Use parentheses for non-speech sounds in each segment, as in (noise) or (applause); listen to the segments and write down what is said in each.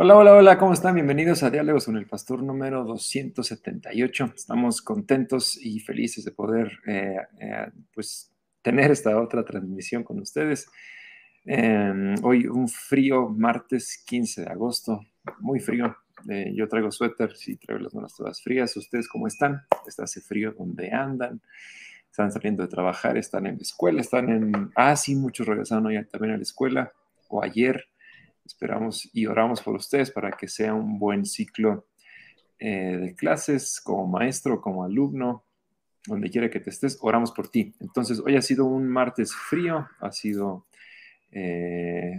Hola, hola, hola, ¿cómo están? Bienvenidos a Diálogos con el Pastor número 278. Estamos contentos y felices de poder eh, eh, pues, tener esta otra transmisión con ustedes. Em, hoy un frío martes 15 de agosto, muy frío. Eh, yo traigo suéter, sí, traigo las manos todas frías. ¿Ustedes cómo están? Está hace frío donde andan. Están saliendo de trabajar, están en la escuela, están en... Ah, sí, muchos regresaron hoy también a la escuela o ayer. Esperamos y oramos por ustedes para que sea un buen ciclo eh, de clases como maestro, como alumno, donde quiera que te estés, oramos por ti. Entonces, hoy ha sido un martes frío, ha sido eh,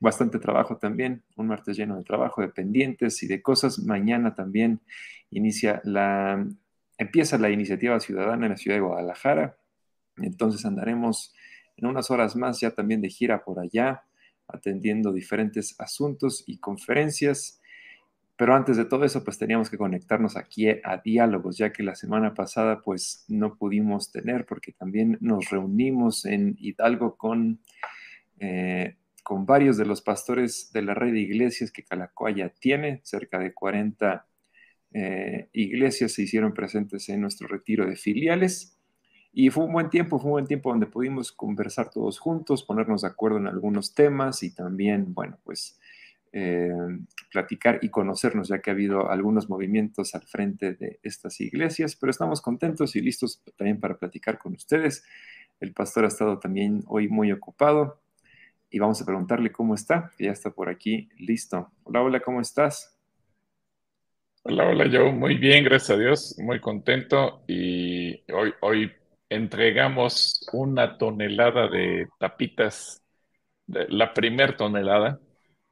bastante trabajo también, un martes lleno de trabajo, de pendientes y de cosas. Mañana también inicia la, empieza la iniciativa ciudadana en la ciudad de Guadalajara. Entonces andaremos en unas horas más ya también de gira por allá atendiendo diferentes asuntos y conferencias. Pero antes de todo eso, pues teníamos que conectarnos aquí a diálogos, ya que la semana pasada pues no pudimos tener porque también nos reunimos en Hidalgo con, eh, con varios de los pastores de la red de iglesias que Calacoaya tiene, cerca de 40 eh, iglesias se hicieron presentes en nuestro retiro de filiales. Y fue un buen tiempo, fue un buen tiempo donde pudimos conversar todos juntos, ponernos de acuerdo en algunos temas y también, bueno, pues eh, platicar y conocernos, ya que ha habido algunos movimientos al frente de estas iglesias, pero estamos contentos y listos también para platicar con ustedes. El pastor ha estado también hoy muy ocupado y vamos a preguntarle cómo está, que ya está por aquí listo. Hola, hola, ¿cómo estás? Hola, hola, yo muy bien, gracias a Dios, muy contento y hoy, hoy entregamos una tonelada de tapitas, la primer tonelada.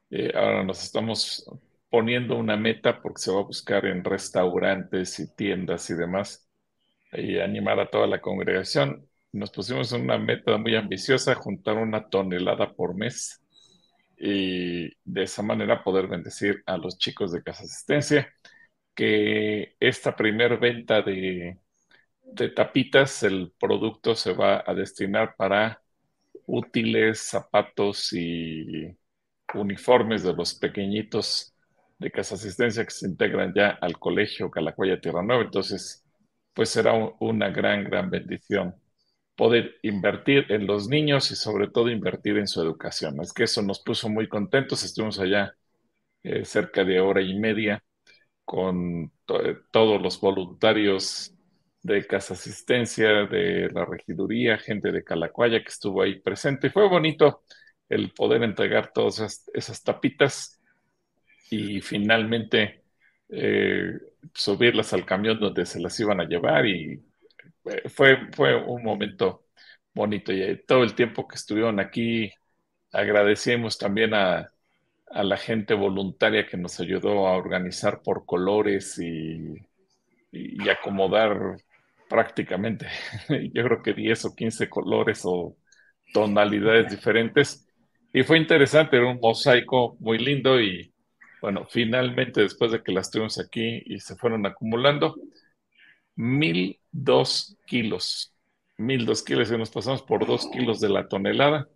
Eh, ahora nos estamos poniendo una meta porque se va a buscar en restaurantes y tiendas y demás y animar a toda la congregación. Nos pusimos una meta muy ambiciosa, juntar una tonelada por mes y de esa manera poder bendecir a los chicos de Casa Asistencia, que esta primer venta de de tapitas, el producto se va a destinar para útiles, zapatos y uniformes de los pequeñitos de casa asistencia que se integran ya al colegio Calacuaya Tierra Nueva. Entonces, pues será una gran, gran bendición poder invertir en los niños y sobre todo invertir en su educación. Es que eso nos puso muy contentos. Estuvimos allá eh, cerca de hora y media con todos los voluntarios de Casa Asistencia, de la regiduría, gente de Calacuaya que estuvo ahí presente. Fue bonito el poder entregar todas esas, tapitas y finalmente eh, subirlas al camión donde se las iban a llevar y eh, fue, fue un momento bonito. Y todo el tiempo que estuvieron aquí, agradecemos también a, a la gente voluntaria que nos ayudó a organizar por colores y, y acomodar prácticamente, (laughs) yo creo que 10 o 15 colores o tonalidades diferentes. Y fue interesante, era un mosaico muy lindo y bueno, finalmente después de que las tuvimos aquí y se fueron acumulando, mil dos kilos, mil dos kilos y nos pasamos por dos kilos de la tonelada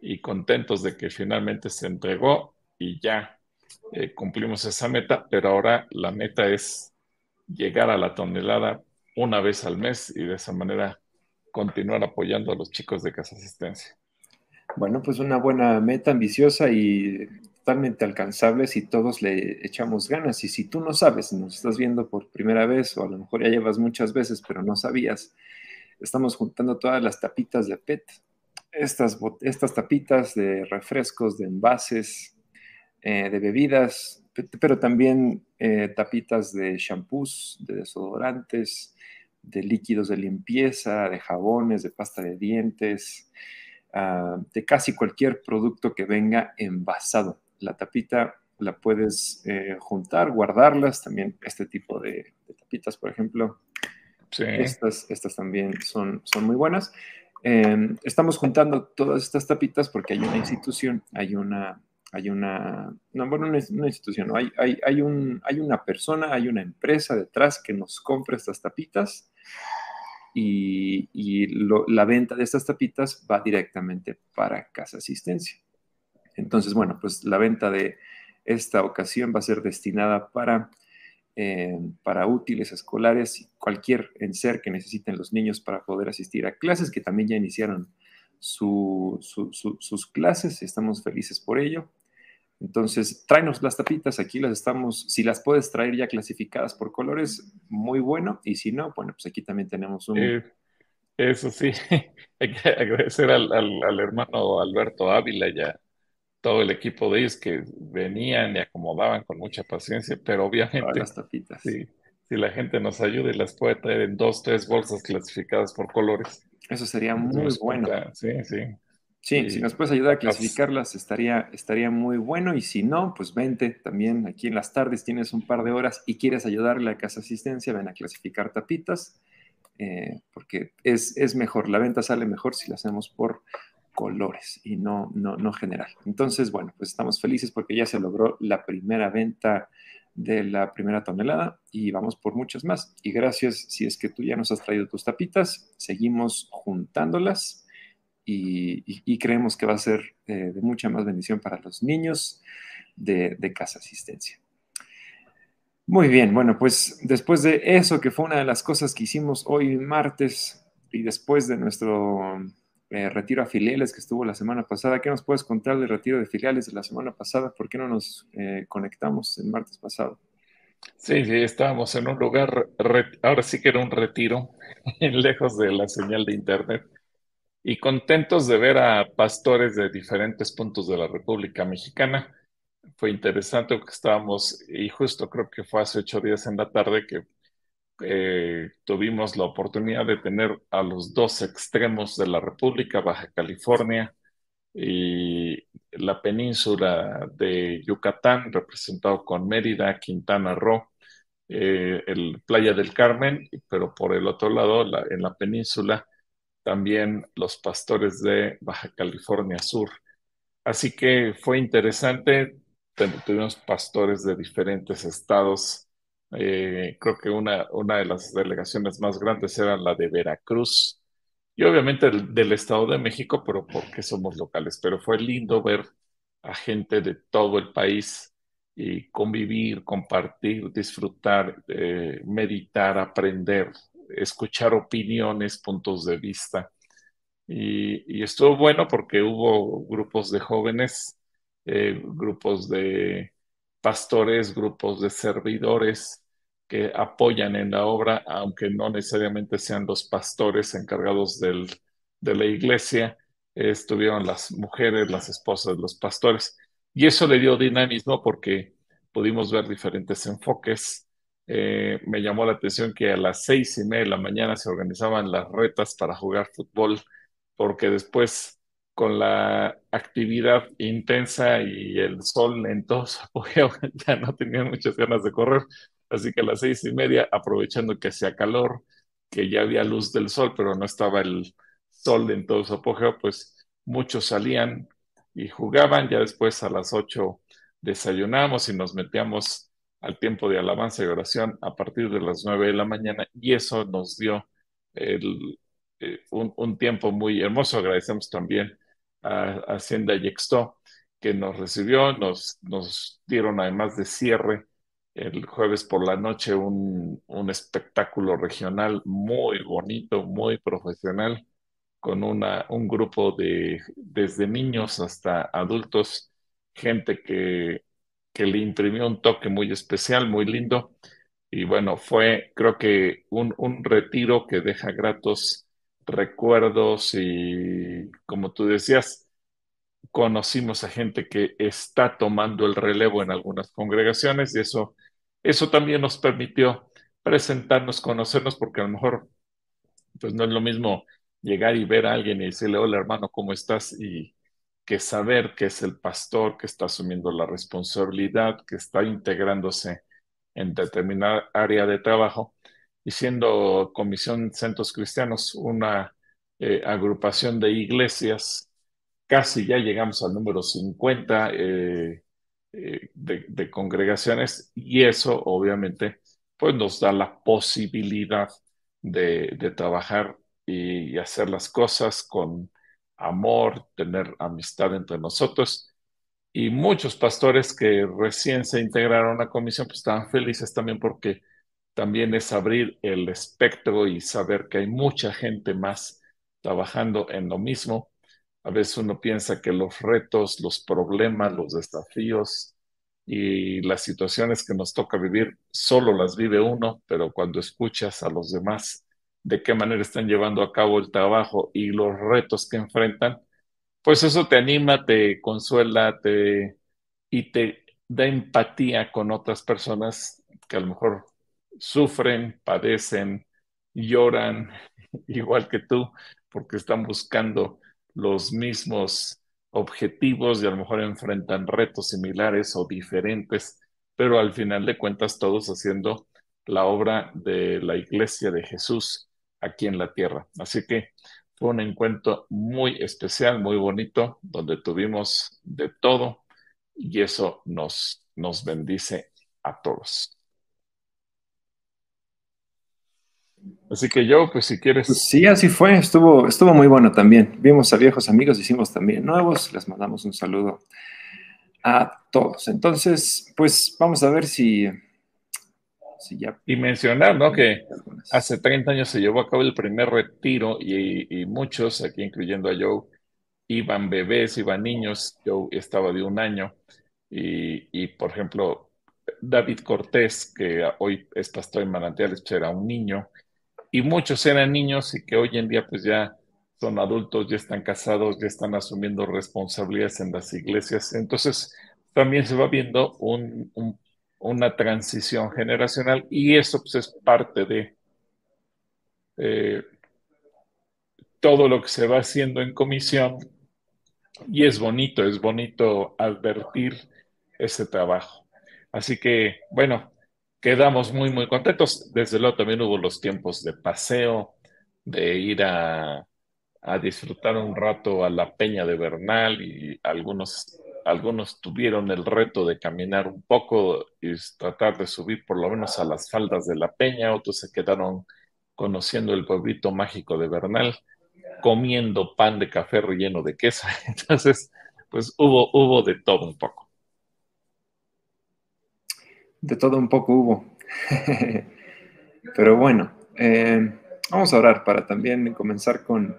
y contentos de que finalmente se entregó y ya eh, cumplimos esa meta, pero ahora la meta es llegar a la tonelada una vez al mes y de esa manera continuar apoyando a los chicos de Casa Asistencia. Bueno, pues una buena meta ambiciosa y totalmente alcanzable si todos le echamos ganas. Y si tú no sabes, nos estás viendo por primera vez o a lo mejor ya llevas muchas veces, pero no sabías, estamos juntando todas las tapitas de PET. Estas, estas tapitas de refrescos, de envases, eh, de bebidas, pero también eh, tapitas de shampoos, de desodorantes, de líquidos de limpieza, de jabones, de pasta de dientes, ah, de casi cualquier producto que venga envasado. La tapita la puedes eh, juntar, guardarlas, también este tipo de, tapitas, por ejemplo. Estas, estas también son, son muy buenas. Em, estamos juntando todas estas tapitas porque hay una institución, hay una, hay una, no, bueno, una, institución, hay, hay, hay, un, hay una persona, hay una empresa detrás que nos compra estas tapitas y, la venta de estas tapitas va directamente para Casa Asistencia. Entonces, bueno, pues la venta de esta ocasión va a ser destinada para, eh, para útiles escolares y cualquier enser que necesiten los niños para poder asistir a clases que también ya iniciaron sus clases y estamos felices por ello. Entonces, tráenos las tapitas, aquí las estamos, si las puedes traer ya clasificadas por colores, muy bueno, y si no, bueno, pues aquí también tenemos un... Eh, eso sí, (laughs) hay que agradecer al, hermano Alberto Ávila y a todo el equipo de ellos que venían y acomodaban con mucha paciencia, pero obviamente... las tapitas. Sí, si la gente nos ayuda y las puede traer en dos, tres bolsas clasificadas por colores. Eso sería muy bueno. Sí, sí. Sí, si nos puedes ayudar a clasificarlas estaría, estaría muy bueno y si no, pues vente también aquí en las tardes, tienes un par de horas y quieres ayudarle a Casa Asistencia, ven a clasificar tapitas, eh, porque es, es, mejor, la venta sale mejor si la hacemos por colores y no, no, no general. Entonces, bueno, pues estamos felices porque ya se logró la primera venta de la primera tonelada y vamos por muchas más. Y gracias si es que tú ya nos has traído tus tapitas, seguimos juntándolas y, creemos que va a ser eh, de mucha más bendición para los niños de, Casa Asistencia. Muy bien, bueno, pues después de eso, que fue una de las cosas que hicimos hoy martes y después de nuestro eh, retiro a filiales que estuvo la semana pasada, ¿qué nos puedes contar del retiro de filiales de la semana pasada? ¿Por qué no nos eh, conectamos el martes pasado? Sí, sí, estábamos en un lugar, ahora sí que era un retiro, (laughs) lejos de la señal de internet y contentos de ver a pastores de diferentes puntos de la República Mexicana. Fue interesante porque estábamos, y justo creo que fue hace ocho días en la tarde que eh, tuvimos la oportunidad de tener a los dos extremos de la República, Baja California y la península de Yucatán, representado con Mérida, Quintana Roo, eh, el Playa del Carmen, pero por el otro lado, en la península, también los pastores de Baja California Sur. Así que fue interesante, tuvimos pastores de diferentes estados. Eh, creo que una, una de las delegaciones más grandes era la de Veracruz y obviamente del, Estado de México, pero porque somos locales. Pero fue lindo ver a gente de todo el país y convivir, compartir, disfrutar, eh, meditar, aprender escuchar opiniones, puntos de vista. Y, estuvo bueno porque hubo grupos de jóvenes, eh, grupos de pastores, grupos de servidores que apoyan en la obra, aunque no necesariamente sean los pastores encargados de la iglesia, estuvieron las mujeres, las esposas los pastores. Y eso le dio dinamismo porque pudimos ver diferentes enfoques, eh, me llamó la atención que a las seis y media de la mañana se organizaban las retas para jugar fútbol, porque después con la actividad intensa y el sol en todo su apogeo, (laughs) ya no tenían muchas ganas de correr. Así que a las seis y media, aprovechando que hacía calor, que ya había luz del sol, pero no estaba el sol en todo su apogeo, pues muchos salían y jugaban. Ya después a las ocho desayunamos y nos metíamos al tiempo de alabanza y oración a partir de las nueve de la mañana y eso nos dio eh, un, tiempo muy hermoso. Agradecemos también a, Hacienda Yexto que nos recibió, nos, nos dieron además de cierre el jueves por la noche un, un espectáculo regional muy bonito, muy profesional, con una, un grupo de desde niños hasta adultos, gente que que le imprimió un toque muy especial, muy lindo. Y bueno, fue creo que un, retiro que deja gratos recuerdos y como tú decías, conocimos a gente que está tomando el relevo en algunas congregaciones y eso, eso también nos permitió presentarnos, conocernos, porque a lo mejor pues no es lo mismo llegar y ver a alguien y decirle, hola hermano, ¿cómo estás? Y, que saber que es el pastor que está asumiendo la responsabilidad, que está integrándose en determinada área de trabajo y siendo Comisión Centros Cristianos una eh, agrupación de iglesias, casi ya llegamos al número 50 eh, eh, de, congregaciones y eso obviamente pues nos da la posibilidad de, de trabajar y hacer las cosas con amor, tener amistad entre nosotros. y muchos pastores que recién se integraron a la comisión pues estaban felices también porque también es abrir el espectro y saber que hay mucha gente más trabajando en lo mismo. A veces uno piensa que los retos, los problemas, los desafíos y las situaciones que nos toca vivir solo las vive uno, pero cuando escuchas a los demás de qué manera están llevando a cabo el trabajo y los retos que enfrentan, pues eso te anima, te consuela, te, y te da empatía con otras personas que a lo mejor sufren, padecen, lloran, (laughs) igual que tú, porque están buscando los mismos objetivos y a lo mejor enfrentan retos similares o diferentes, pero al final de cuentas todos haciendo la obra de la iglesia de Jesús aquí en la tierra. Así que fue un encuentro muy especial, muy bonito, donde tuvimos de todo y eso nos, nos bendice a todos. Así que yo, pues si quieres. Pues sí, así fue, estuvo, estuvo muy bueno también. Vimos a viejos amigos, hicimos también nuevos, les mandamos un saludo a todos. Entonces, pues vamos a ver si y mencionar, ¿no? Que hace 30 años se llevó a cabo el primer retiro y, muchos, aquí incluyendo a Joe, iban bebés, iban niños. Joe estaba de un año. Y, por ejemplo, David Cortés, que hoy es pastor en Manantiales, pues era un niño. Y muchos eran niños y que hoy en día pues ya son adultos, ya están casados, ya están asumiendo responsabilidades en las iglesias. Entonces, también se va viendo un, un una transición generacional y eso pues, es parte de eh, todo lo que se va haciendo en comisión y es bonito, es bonito advertir ese trabajo. Así que, bueno, quedamos muy, muy contentos. Desde luego también hubo los tiempos de paseo, de ir a, a disfrutar un rato a la Peña de Bernal y algunos algunos tuvieron el reto de caminar un poco y tratar de subir por lo menos a las faldas de la peña, otros se quedaron conociendo el pueblito mágico de Bernal, comiendo pan de café relleno de queso. (laughs) Entonces, pues hubo, hubo de todo un poco. De todo un poco hubo. (laughs) Pero bueno, eh, vamos a orar para también comenzar con,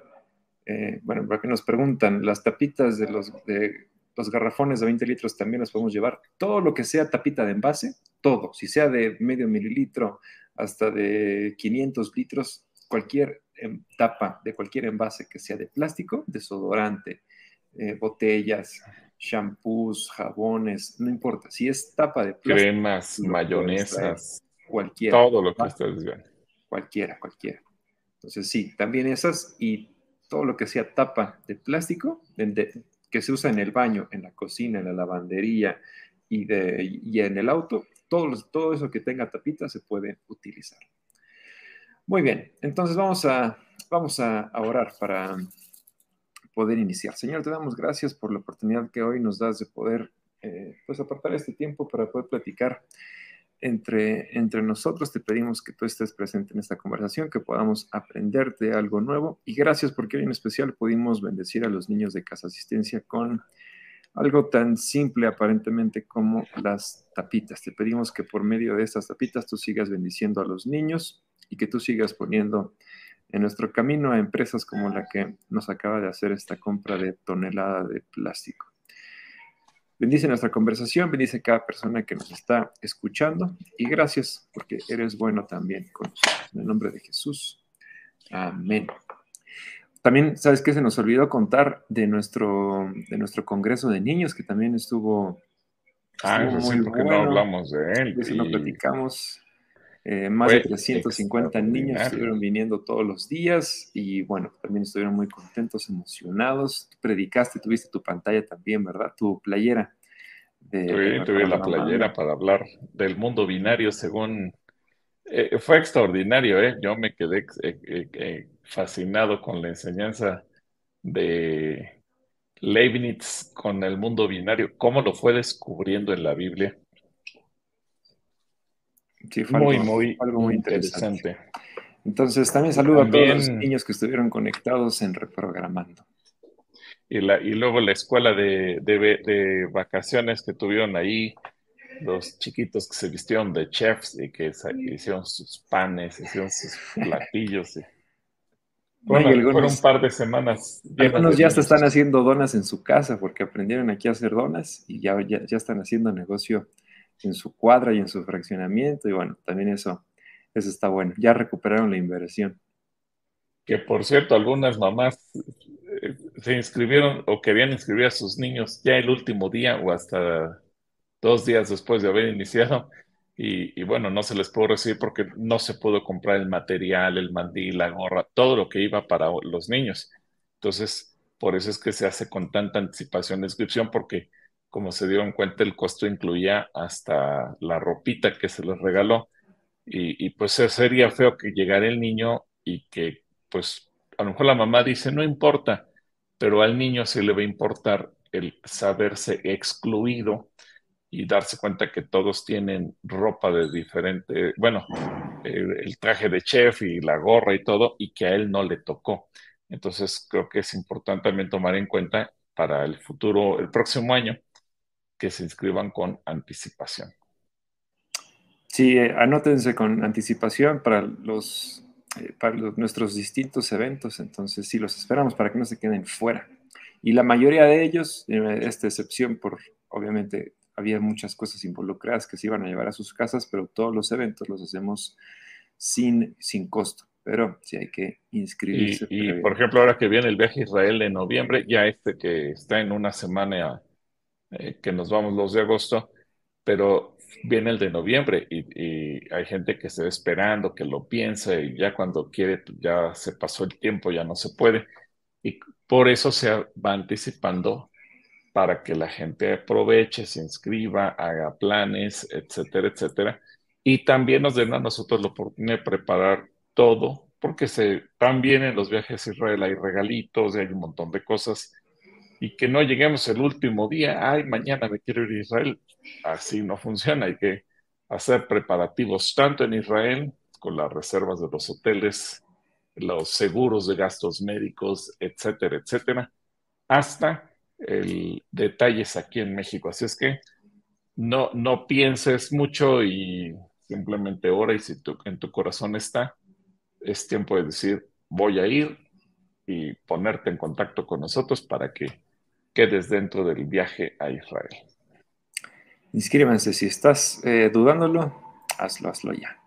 eh, bueno, porque nos preguntan, las tapitas de los de los garrafones de 20 litros también los podemos llevar. Todo lo que sea tapita de envase, todo, si sea de medio mililitro hasta de 500 litros, cualquier em, tapa de cualquier envase que sea de plástico, desodorante, eh, botellas, shampoos, jabones, no importa. Si es tapa de plástico. Cremas, mayonesas. Cualquiera. Todo lo que ustedes vean. Cualquiera, cualquiera. Entonces, sí, también esas y todo lo que sea tapa de plástico, de, que se usa en el baño, en la cocina, en la lavandería y, de, y en el auto, todo, eso que tenga tapita se puede utilizar. Muy bien, entonces vamos a, vamos a orar para poder iniciar. Señor, te damos gracias por la oportunidad que hoy nos das de poder eh, pues apartar este tiempo para poder platicar entre, entre nosotros. Te pedimos que tú estés presente en esta conversación, que podamos aprender de algo nuevo. Y gracias porque hoy en especial pudimos bendecir a los niños de Casa Asistencia con algo tan simple aparentemente como las tapitas. Te pedimos que por medio de estas tapitas tú sigas bendiciendo a los niños y que tú sigas poniendo en nuestro camino a empresas como la que nos acaba de hacer esta compra de tonelada de plástico. Bendice nuestra conversación, bendice cada persona que nos está escuchando y gracias porque eres bueno también con nosotros. En el nombre de Jesús. Amén. También, ¿sabes qué? Se nos olvidó contar de nuestro, de nuestro Congreso de Niños, que también estuvo, ah, muy porque no hablamos de él. eso no platicamos. Eh, más de 350 niños estuvieron viniendo todos los días y bueno, también estuvieron muy contentos, emocionados. predicaste, tuviste tu pantalla también, ¿verdad? Tu playera. De, tuve la playera para hablar del mundo binario según... Eh, fue extraordinario, ¿eh? Yo me quedé eh, fascinado con la enseñanza de Leibniz con el mundo binario, cómo lo fue descubriendo en la Biblia muy, muy, algo muy interesante. Entonces, también saludo a todos los niños que estuvieron conectados en Reprogramando. y, la, y luego la escuela de, de, vacaciones que tuvieron ahí, los chiquitos que se vistieron de chefs y que hicieron sus panes, hicieron sus (laughs) platillos. Y... fueron un par de semanas. Algunos ya se están haciendo donas en su casa porque aprendieron aquí a hacer donas y ya, ya, ya, están haciendo negocio en su cuadra y en su fraccionamiento. Y bueno, también eso, eso está bueno. Ya recuperaron la inversión. Que por cierto, algunas mamás eh, se inscribieron o querían inscribir a sus niños ya el último día o hasta dos días después de haber iniciado. Y, bueno, no se les pudo recibir porque no se pudo comprar el material, el mandil, la gorra, todo lo que iba para los niños. Entonces, por eso es que se hace con tanta anticipación de inscripción, porque como se dieron cuenta, el costo incluía hasta la ropita que se les regaló. Y, pues sería feo que llegara el niño y que pues a lo mejor la mamá dice, no importa, pero al niño sí le va a importar el saberse excluido y darse cuenta que todos tienen ropa de diferente, bueno, el traje de chef y la gorra y todo, y que a él no le tocó. Entonces creo que es importante también tomar en cuenta para el futuro, el próximo año, que se inscriban con anticipación. Sí, eh, anótense con anticipación para los eh, para nuestros distintos eventos, entonces sí los esperamos para que no se queden fuera. Y la mayoría de ellos, eh, esta excepción por, obviamente, había muchas cosas involucradas que se iban a llevar a sus casas, pero todos los eventos los hacemos sin, sin costo. Pero sí hay que inscribirse. Y, por ejemplo, ahora que viene el viaje a Israel en noviembre, ya este que está en una semana eh, que nos vamos los de agosto, pero viene el de noviembre y, hay gente que se va esperando, que lo piensa y ya cuando quiere, pues, ya se pasó el tiempo, ya no se puede. Y por eso se va anticipando para que la gente aproveche, se inscriba, haga planes, etcétera, etcétera. Y también nos den a nosotros la oportunidad de preparar todo, porque se, también en los viajes a Israel hay regalitos y hay un montón de cosas y que no lleguemos el último día, ay, mañana me quiero ir a Israel. Así no funciona, hay que hacer preparativos tanto en Israel, con las reservas de los hoteles, los seguros de gastos médicos, etcétera, etcétera, hasta el detalles aquí en México. Así es que no, no pienses mucho y simplemente ora y si en tu corazón está, es tiempo de decir, voy a ir y ponerte en contacto con nosotros para que quedes dentro del viaje a Israel. Inscríbanse, si estás eh, dudándolo, hazlo, hazlo ya.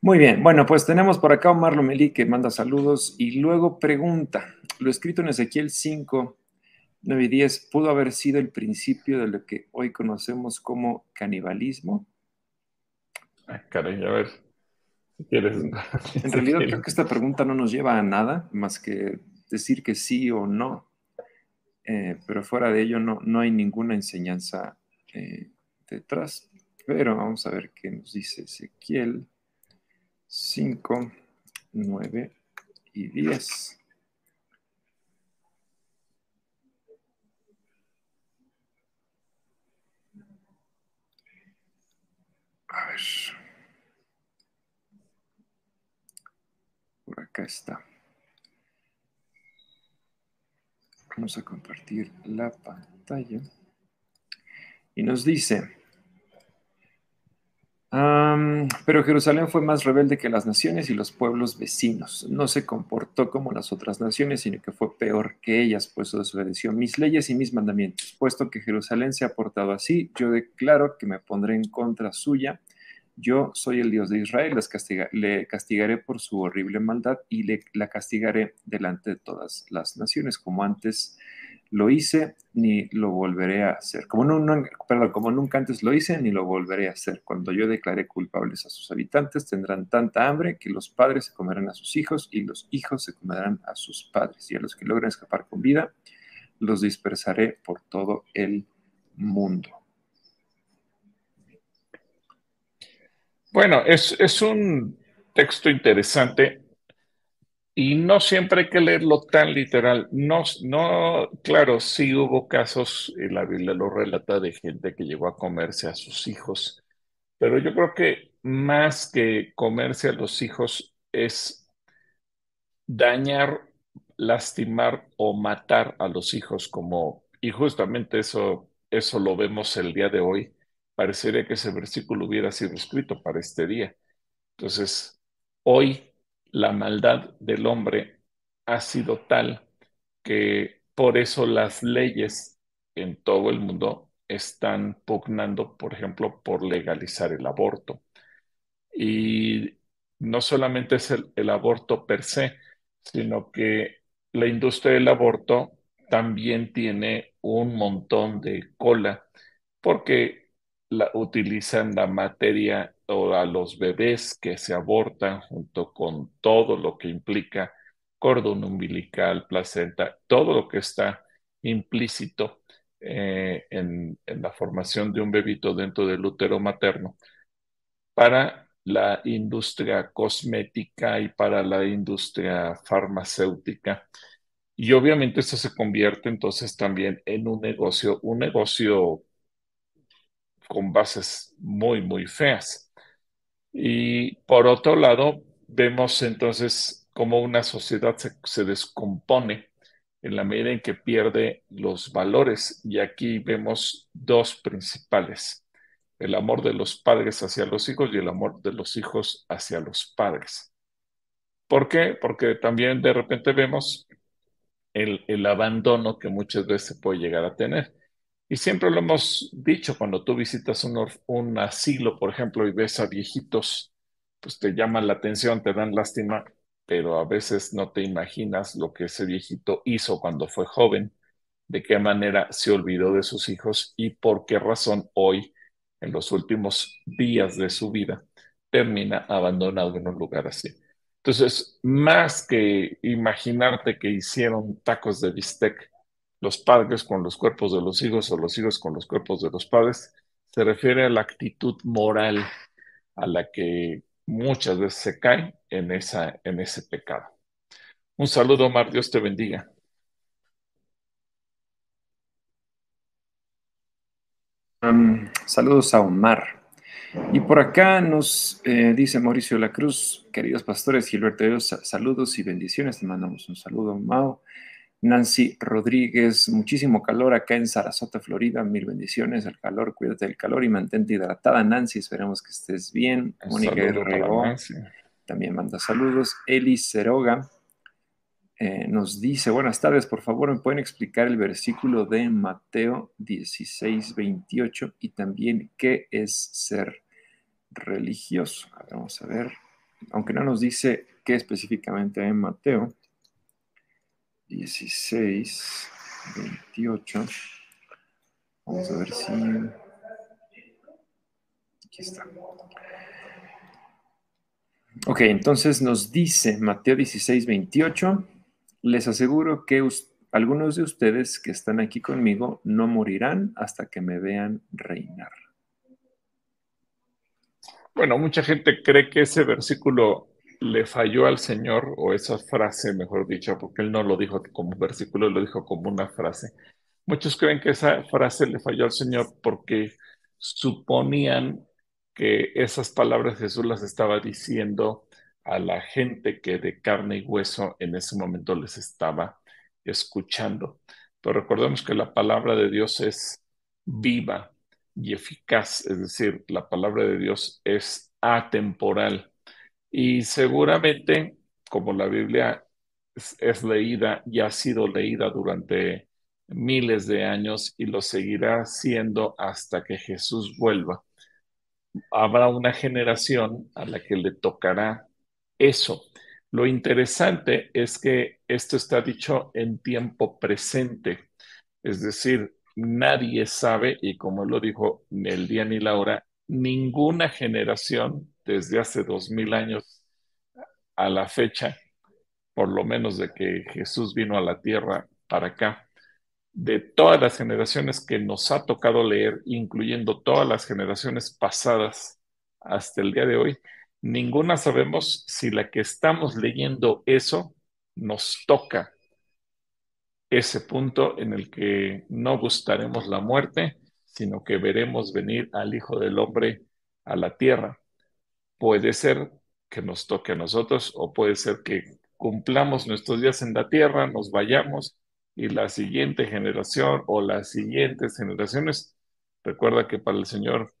Muy bien, bueno, pues tenemos por acá a Omar Lomelí que manda saludos y luego pregunta, lo escrito en Ezequiel 5, 9 y 10, ¿pudo haber sido el principio de lo que hoy conocemos como canibalismo? Ay, caray, a ver, si quieres. En realidad creo que esta pregunta no nos lleva a nada más que decir que sí o no. Eh, pero fuera de ello no, no hay ninguna enseñanza eh, detrás. Pero vamos a ver qué nos dice Ezequiel 5, 9 y 10. A ver. Por acá está. Vamos a compartir la pantalla. Y nos dice, pero Jerusalén fue más rebelde que las naciones y los pueblos vecinos. No se comportó como las otras naciones, sino que fue peor que ellas, pues desobedeció mis leyes y mis mandamientos. Puesto que Jerusalén se ha portado así, yo declaro que me pondré en contra suya yo soy el Dios de Israel, le castigaré por su horrible maldad y le, la castigaré delante de todas las naciones, como antes lo hice, ni lo volveré a hacer. Como, no, perdón, como nunca antes lo hice, ni lo volveré a hacer. Cuando yo declaré culpables a sus habitantes, tendrán tanta hambre que los padres se comerán a sus hijos y los hijos se comerán a sus padres. Y a los que logren escapar con vida, los dispersaré por todo el mundo. Bueno, es, un texto interesante y no siempre hay que leerlo tan literal. No, no, claro, sí hubo casos, y la Biblia lo relata, de gente que llegó a comerse a sus hijos, pero yo creo que más que comerse a los hijos es dañar lastimar o matar a los hijos como, y justamente eso, eso lo vemos el día de hoy. Parecería que ese versículo hubiera sido escrito para este día. Entonces, hoy la maldad del hombre ha sido tal que por eso las leyes en todo el mundo están pugnando, por ejemplo, por legalizar el aborto. Y no solamente es el, aborto per se, sino que la industria del aborto también tiene un montón de cola porque la, utilizan la materia o a los bebés que se abortan junto con todo lo que implica cordón umbilical, placenta, todo lo que está implícito eh, en, en, la formación de un bebito dentro del útero materno para la industria cosmética y para la industria farmacéutica. Y obviamente eso se convierte entonces también en un negocio, un negocio con bases muy, muy feas. Y por otro lado, vemos entonces cómo una sociedad se, descompone en la medida en que pierde los valores. Y aquí vemos dos principales el amor de los padres hacia los hijos y el amor de los hijos hacia los padres. ¿Por qué? Porque también de repente vemos el, el abandono que muchas veces puede llegar a tener. Y siempre lo hemos dicho, cuando tú visitas un, un asilo, por ejemplo, y ves a viejitos, pues te llaman la atención, te dan lástima, pero a veces no te imaginas lo que ese viejito hizo cuando fue joven, de qué manera se olvidó de sus hijos y por qué razón hoy en los últimos días de su vida, termina abandonado en un lugar así. Entonces, más que imaginarte que hicieron tacos de bistec los padres con los cuerpos de los hijos o los hijos con los cuerpos de los padres, se refiere a la actitud moral a la que muchas veces se cae en, esa, en ese pecado. Un saludo, Omar, Dios te bendiga. saludos a Omar. Y por acá nos eh, dice Mauricio La Cruz, queridos pastores, Gilberto saludos y bendiciones. Te mandamos un saludo, Mao. Nancy Rodríguez, muchísimo calor acá en Sarasota, Florida. Mil bendiciones. El calor, cuídate del calor y mantente hidratada, Nancy. Esperemos que estés bien. Mónica Guerrero también manda saludos. Eli Ceroga, eh, nos dice, buenas tardes, por favor, ¿me pueden explicar el versículo de Mateo 16, 28 y también qué es ser religioso? vamos a ver, aunque no nos dice qué específicamente en Mateo 16, 28. Vamos a ver si... Aquí está. Ok, entonces nos dice Mateo 16, 28 les aseguro que algunos de ustedes que están aquí conmigo no morirán hasta que me vean reinar. Bueno, mucha gente cree que ese versículo le falló al Señor, o esa frase, mejor dicho, porque él no lo dijo como versículo, lo dijo como una frase. Muchos creen que esa frase le falló al Señor porque suponían que esas palabras Jesús las estaba diciendo a la gente que de carne y hueso en ese momento les estaba escuchando. Pero recordemos que la palabra de Dios es viva y eficaz, es decir, la palabra de Dios es atemporal. Y seguramente, como la Biblia es, leída y ha sido leída durante miles de años y lo seguirá siendo hasta que Jesús vuelva, habrá una generación a la que le tocará eso. Lo interesante es que esto está dicho en tiempo presente, es decir, nadie sabe, y como lo dijo el día ni la hora, ninguna generación desde hace dos mil años a la fecha, por lo menos de que Jesús vino a la tierra para acá, de todas las generaciones que nos ha tocado leer, incluyendo todas las generaciones pasadas hasta el día de hoy, ninguna sabemos si la que estamos leyendo eso nos toca ese punto en el que no gustaremos la muerte, sino que veremos venir al Hijo del Hombre a la tierra. Puede ser que nos toque a nosotros o puede ser que cumplamos nuestros días en la tierra, nos vayamos y la siguiente generación o las siguientes generaciones, recuerda que para el Señor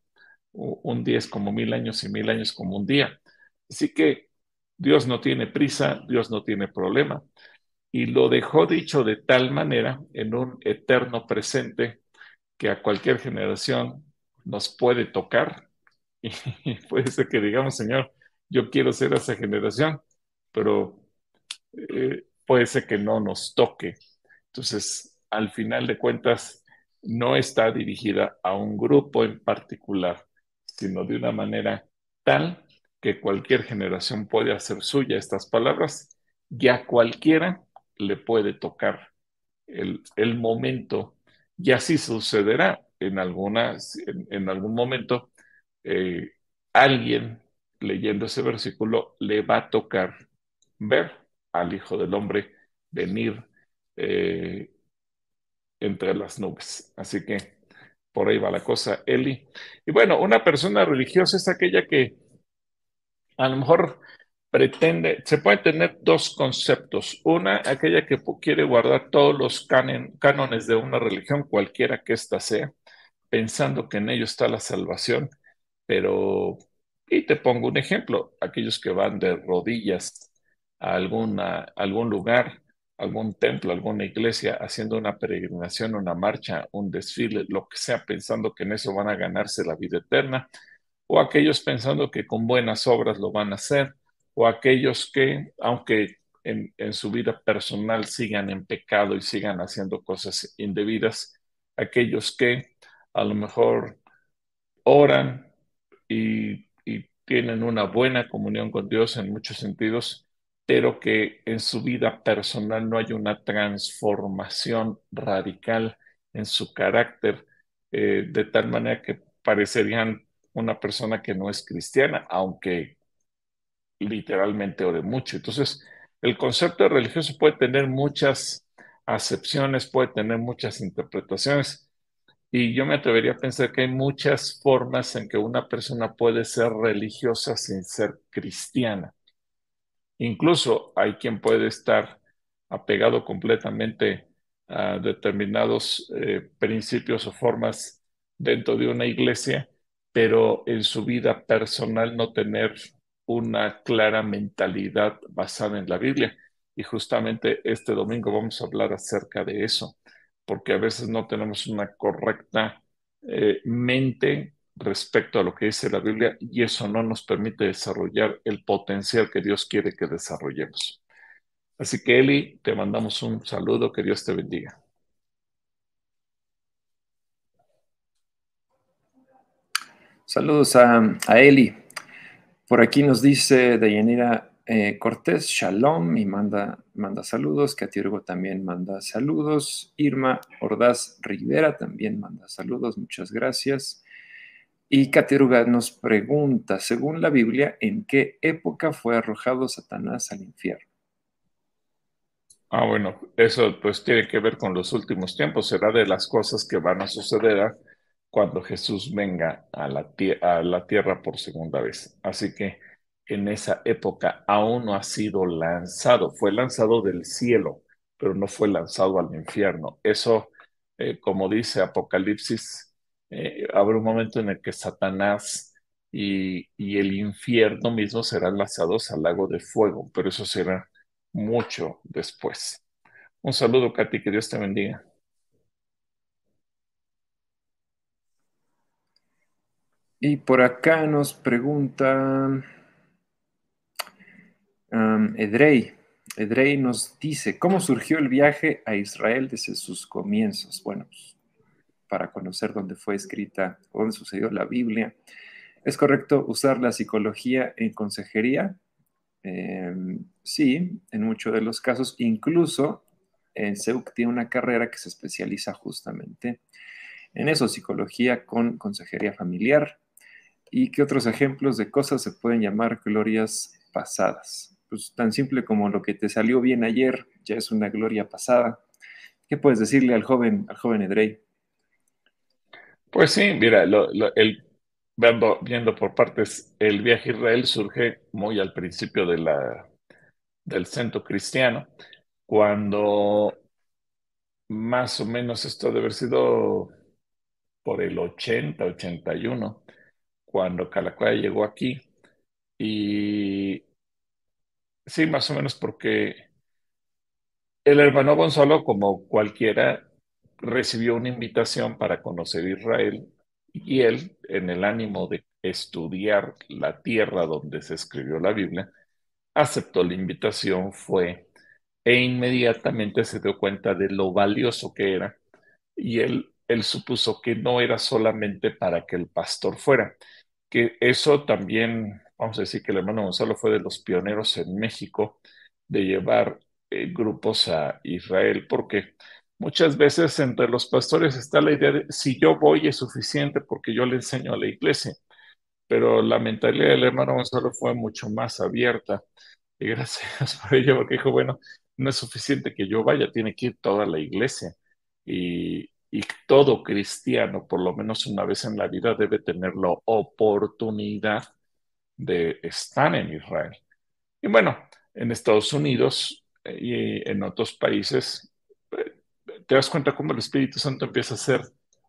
un día es como mil años y mil años como un día. Así que Dios no tiene prisa, Dios no tiene problema. Y lo dejó dicho de tal manera en un eterno presente que a cualquier generación nos puede tocar. Y (laughs) puede ser que digamos, Señor, yo quiero ser esa generación, pero eh, puede ser que no nos toque. Entonces, al final de cuentas, no está dirigida a un grupo en particular, sino de una manera tal que cualquier generación puede hacer suya estas palabras y a cualquiera le puede tocar el, momento y así sucederá en, algunas, en, algún momento. Eh, alguien leyendo ese versículo le va a tocar ver al Hijo del Hombre venir eh, entre las nubes. Así que por ahí va la cosa, Eli. Y bueno, una persona religiosa es aquella que a lo mejor pretende, se puede tener dos conceptos. Una, aquella que quiere guardar todos los cánones de una religión, cualquiera que ésta sea, pensando que en ello está la salvación, pero, y te pongo un ejemplo, aquellos que van de rodillas a alguna, algún lugar, algún templo, alguna iglesia, haciendo una peregrinación, una marcha, un desfile, lo que sea, pensando que en eso van a ganarse la vida eterna, o aquellos pensando que con buenas obras lo van a hacer, o aquellos que, aunque en, en su vida personal sigan en pecado y sigan haciendo cosas indebidas, aquellos que a lo mejor oran y, tienen una buena comunión con Dios en muchos sentidos, pero que en su vida personal no hay una transformación radical en su carácter, eh, de tal manera que parecerían una persona que no es cristiana, aunque literalmente ore mucho. Entonces, el concepto de religioso puede tener muchas acepciones, puede tener muchas interpretaciones, y yo me atrevería a pensar que hay muchas formas en que una persona puede ser religiosa sin ser cristiana. Incluso hay quien puede estar apegado completamente a determinados eh, principios o formas dentro de una iglesia, pero en su vida personal no tener una clara mentalidad basada en la Biblia. Y justamente este domingo vamos a hablar acerca de eso, porque a veces no tenemos una correcta eh, mente respecto a lo que dice la Biblia y eso no nos permite desarrollar el potencial que Dios quiere que desarrollemos. Así que Eli, te mandamos un saludo, que Dios te bendiga. Saludos a, Eli. Por aquí nos dice Dayanira eh, Cortés, Shalom, y manda, manda saludos. Catiurgo también manda saludos. Irma Ordaz Rivera también manda saludos. Muchas gracias. Y Cateruga nos pregunta, según la Biblia, ¿en qué época fue arrojado Satanás al infierno? Ah, bueno, eso pues tiene que ver con los últimos tiempos, será de las cosas que van a suceder cuando Jesús venga a la tierra por segunda vez. Así que en esa época aún no ha sido lanzado, fue lanzado del cielo, pero no fue lanzado al infierno. Eso, eh, como dice Apocalipsis eh, habrá un momento en el que Satanás y, el infierno mismo serán lanzados al lago de fuego, pero eso será mucho después. Un saludo, Katy, que Dios te bendiga. Y por acá nos pregunta um, Edrey. Nos dice, ¿cómo surgió el viaje a Israel desde sus comienzos? Bueno, pues, para conocer dónde fue escrita, dónde sucedió la Biblia. ¿Es correcto usar la psicología en consejería? Em, sí, en muchos de los casos. Incluso en SEUC tiene una carrera que se especializa justamente en eso, psicología con consejería familiar. ¿Y qué otros ejemplos de cosas se pueden llamar glorias pasadas? Pues tan simple como lo que te salió bien ayer ya es una gloria pasada. ¿Qué puedes decirle al joven, al joven Edrey? Pues sí, mira, el, viendo, por partes, el viaje a Israel surge muy al principio del centro cristiano, cuando más o menos esto debe haber sido por el 80, 81, cuando Calacuaya llegó aquí. Y sí, más o menos porque el hermano Gonzalo, como cualquiera, recibió una invitación para conocer Israel y él, en el ánimo de estudiar la tierra donde se escribió la Biblia, aceptó la invitación, fue e inmediatamente se dio cuenta de lo valioso que era y él, él supuso que no era solamente para que el pastor fuera, que eso también, vamos a decir que el hermano Gonzalo fue de los pioneros en México de llevar eh, grupos a Israel, porque muchas veces entre los pastores está la idea de si yo voy es suficiente porque yo le enseño a la iglesia, pero la mentalidad del hermano Gonzalo fue mucho más abierta y (laughs) gracias por ello, porque dijo, bueno, no es suficiente que yo vaya, tiene que ir toda la iglesia. Y, y todo cristiano, por lo menos una vez en la vida, debe tener la oportunidad de estar en Israel. Y bueno, en Estados Unidos eh, y en otros países, eh, te das cuenta cómo el Espíritu Santo empieza a hacer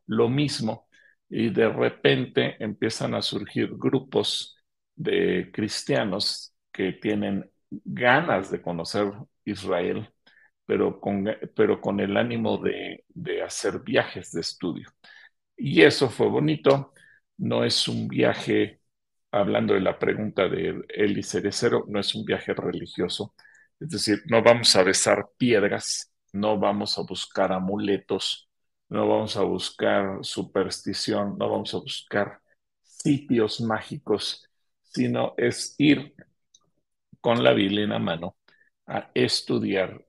lo mismo y de repente empiezan a surgir grupos de cristianos que tienen ganas de conocer Israel, pero con, pero con el ánimo de, de hacer viajes de estudio. Y eso fue bonito. No es un viaje, hablando de la pregunta de Eli Cerecero, no es un viaje religioso. Es decir, no vamos a besar piedras, no vamos a buscar amuletos, no vamos a buscar superstición, no vamos a buscar sitios mágicos, sino es ir con la Biblia en la mano a estudiar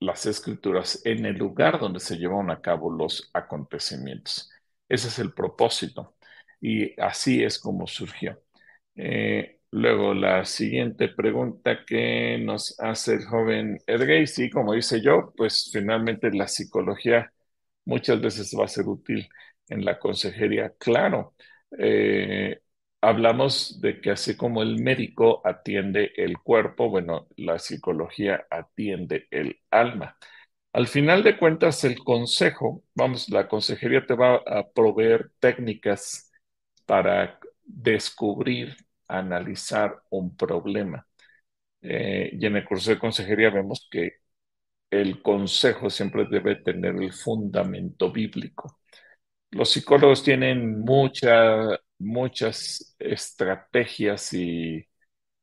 las escrituras en el lugar donde se llevan a cabo los acontecimientos. Ese es el propósito y así es como surgió. Eh, luego la siguiente pregunta que nos hace el joven Edgay, sí, como dice yo, pues finalmente la psicología muchas veces va a ser útil en la consejería. Claro, eh, hablamos de que así como el médico atiende el cuerpo, bueno, la psicología atiende el alma. Al final de cuentas, el consejo, vamos, la consejería te va a proveer técnicas para descubrir, analizar un problema. Eh, y en el curso de consejería vemos que el consejo siempre debe tener el fundamento bíblico. Los psicólogos tienen mucha muchas estrategias y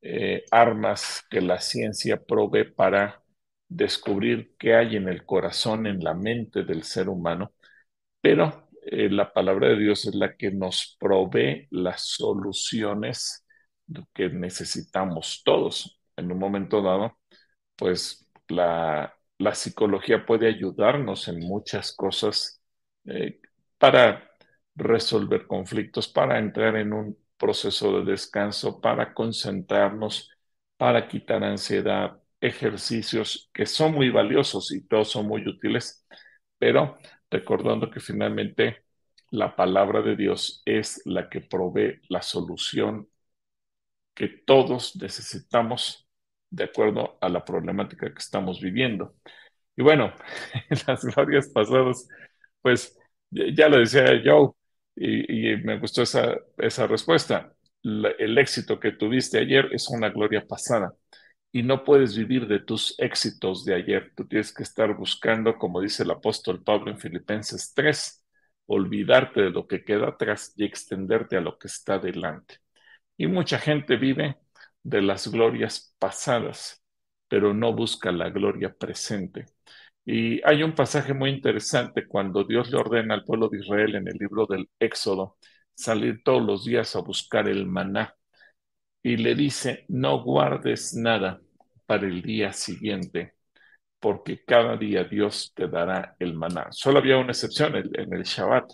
eh, armas que la ciencia provee para descubrir qué hay en el corazón, en la mente del ser humano, pero eh, la palabra de Dios es la que nos provee las soluciones que necesitamos todos. En un momento dado, pues la, psicología puede ayudarnos en muchas cosas eh, para resolver conflictos, para entrar en un proceso de descanso, para concentrarnos, para quitar ansiedad, ejercicios que son muy valiosos y todos son muy útiles, pero recordando que finalmente la palabra de Dios es la que provee la solución que todos necesitamos de acuerdo a la problemática que estamos viviendo. Y bueno, (laughs) en las glorias pasadas, pues ya lo decía Joe, y, me gustó esa, esa respuesta. el éxito que tuviste ayer es una gloria pasada y no puedes vivir de tus éxitos de ayer. Tú tienes que estar buscando, como dice el apóstol Pablo en Filipenses 3, olvidarte de lo que queda atrás y extenderte a lo que está delante. Y mucha gente vive de las glorias pasadas, pero no busca la gloria presente. Y hay un pasaje muy interesante cuando Dios le ordena al pueblo de Israel en el libro del Éxodo salir todos los días a buscar el maná. Y le dice, no guardes nada para el día siguiente, porque cada día Dios te dará el maná. Solo había una excepción en el Shabbat,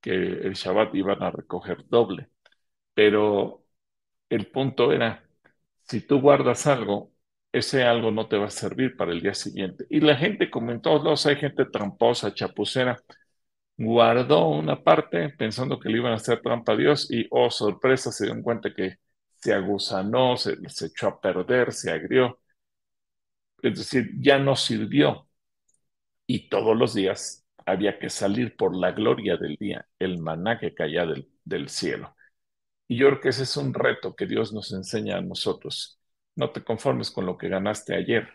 que el Shabbat iban a recoger doble. Pero el punto era, si tú guardas algo, ese algo no te va a servir para el día siguiente. Y la gente, como en todos lados, hay gente tramposa, chapucera, guardó una parte pensando que le iban a hacer trampa a Dios y, oh, sorpresa, se dio cuenta que se agusanó, se, se echó a perder, se agrió. es decir, ya no sirvió. Y todos los días había que salir por la gloria del día, el maná que caía del, del cielo. Y yo creo que ese es un reto que Dios nos enseña a nosotros. No te conformes con lo que ganaste ayer.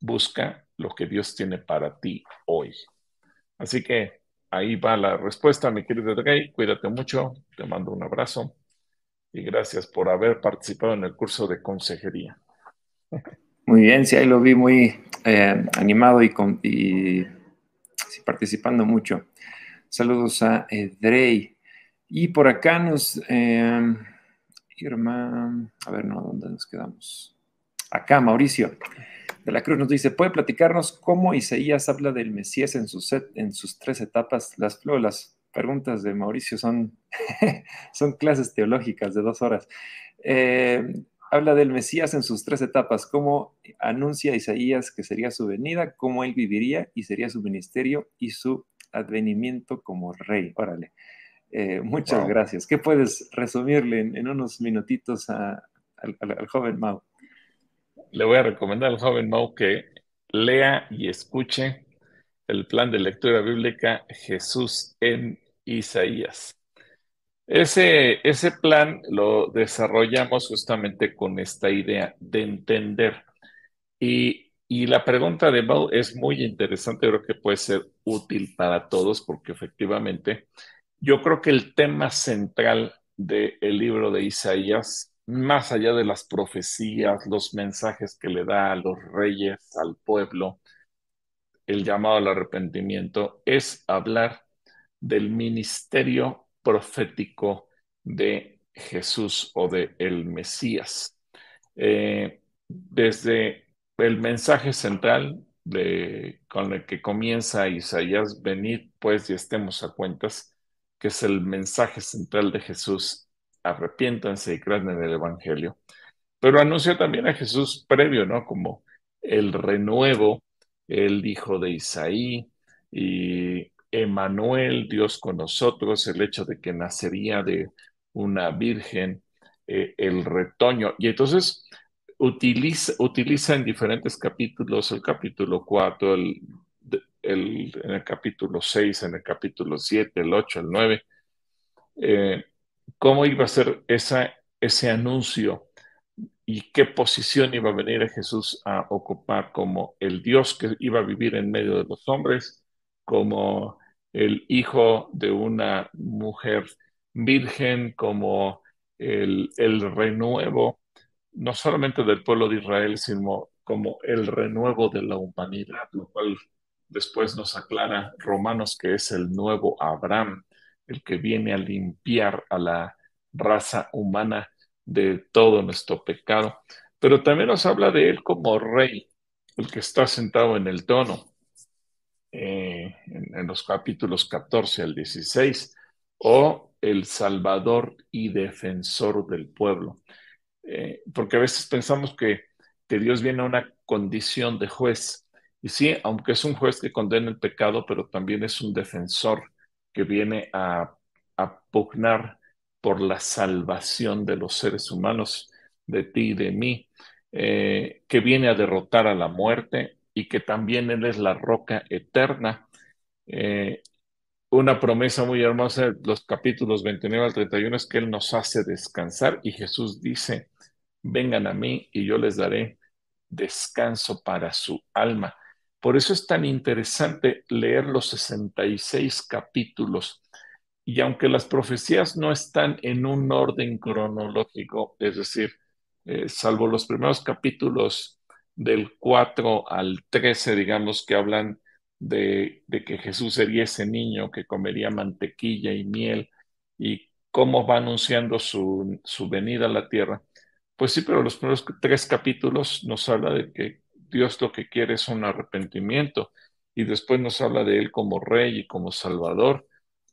Busca lo que Dios tiene para ti hoy. Así que ahí va la respuesta, mi querido Drey. Cuídate mucho. Te mando un abrazo. Y gracias por haber participado en el curso de consejería. Muy bien, sí, ahí lo vi muy eh, animado y, participando mucho. Saludos a Drey. Y por acá nos... Eh, Irma, a ver, no, ¿dónde nos quedamos? Acá, Mauricio de la Cruz nos dice, ¿puede platicarnos cómo Isaías habla del Mesías en sus, en sus tres etapas? Las, las preguntas de Mauricio son, (laughs) son clases teológicas de dos horas. Eh, habla del Mesías en sus tres etapas, cómo anuncia Isaías que sería su venida, cómo él viviría y sería su ministerio y su advenimiento como rey. Órale. Eh, muchas gracias. ¿Qué puedes resumirle en, unos minutitos al, joven Mau? Le voy a recomendar al joven Mau que lea y escuche el plan de lectura bíblica Jesús en Isaías. Ese, ese plan lo desarrollamos justamente con esta idea de entender. Y, y la pregunta de Mau es muy interesante, creo que puede ser útil para todos porque efectivamente yo creo que el tema central del libro de Isaías, más allá de las profecías, los mensajes que le da a los reyes, al pueblo, el llamado al arrepentimiento, es hablar del ministerio profético de Jesús o de el Mesías. Eh, desde el mensaje central de, con el que comienza Isaías, venid pues y estemos a cuentas, que es el mensaje central de Jesús, arrepiéntanse y crean en el Evangelio, pero anunció también a Jesús previo, ¿no? Como el renuevo, el hijo de Isaí y Emanuel, Dios con nosotros, el hecho de que nacería de una virgen, eh, el retoño. Y entonces utiliza, utiliza en diferentes capítulos, el capítulo 4, el el, en el capítulo 6, en el capítulo 7, el 8, el 9, eh, cómo iba a ser esa, ese anuncio y qué posición iba a venir a Jesús a ocupar como el Dios que iba a vivir en medio de los hombres, como el hijo de una mujer virgen, como el, el renuevo, no solamente del pueblo de Israel, sino como el renuevo de la humanidad, lo cual Después nos aclara Romanos que es el nuevo Abraham, el que viene a limpiar a la raza humana de todo nuestro pecado. Pero también nos habla de él como rey, el que está sentado en el trono, eh, en, los capítulos 14 al 16, o el Salvador y defensor del pueblo. Eh, porque a veces pensamos que, que Dios viene a una condición de juez, y sí, aunque es un juez que condena el pecado, pero también es un defensor que viene a, pugnar por la salvación de los seres humanos, de ti y de mí, eh, que viene a derrotar a la muerte y que también Él es la roca eterna. Eh, una promesa muy hermosa, los capítulos 29 al 31, es que Él nos hace descansar y Jesús dice, vengan a mí y yo les daré descanso para su alma. Por eso es tan interesante leer los 66 capítulos. Y aunque las profecías no están en un orden cronológico, es decir, eh, salvo los primeros capítulos del 4 al 13, digamos, que hablan de, que Jesús sería ese niño que comería mantequilla y miel y cómo va anunciando su, su venida a la tierra. Pues sí, pero los primeros tres capítulos nos habla de que Dios lo que quiere es un arrepentimiento y después nos habla de Él como Rey y como Salvador.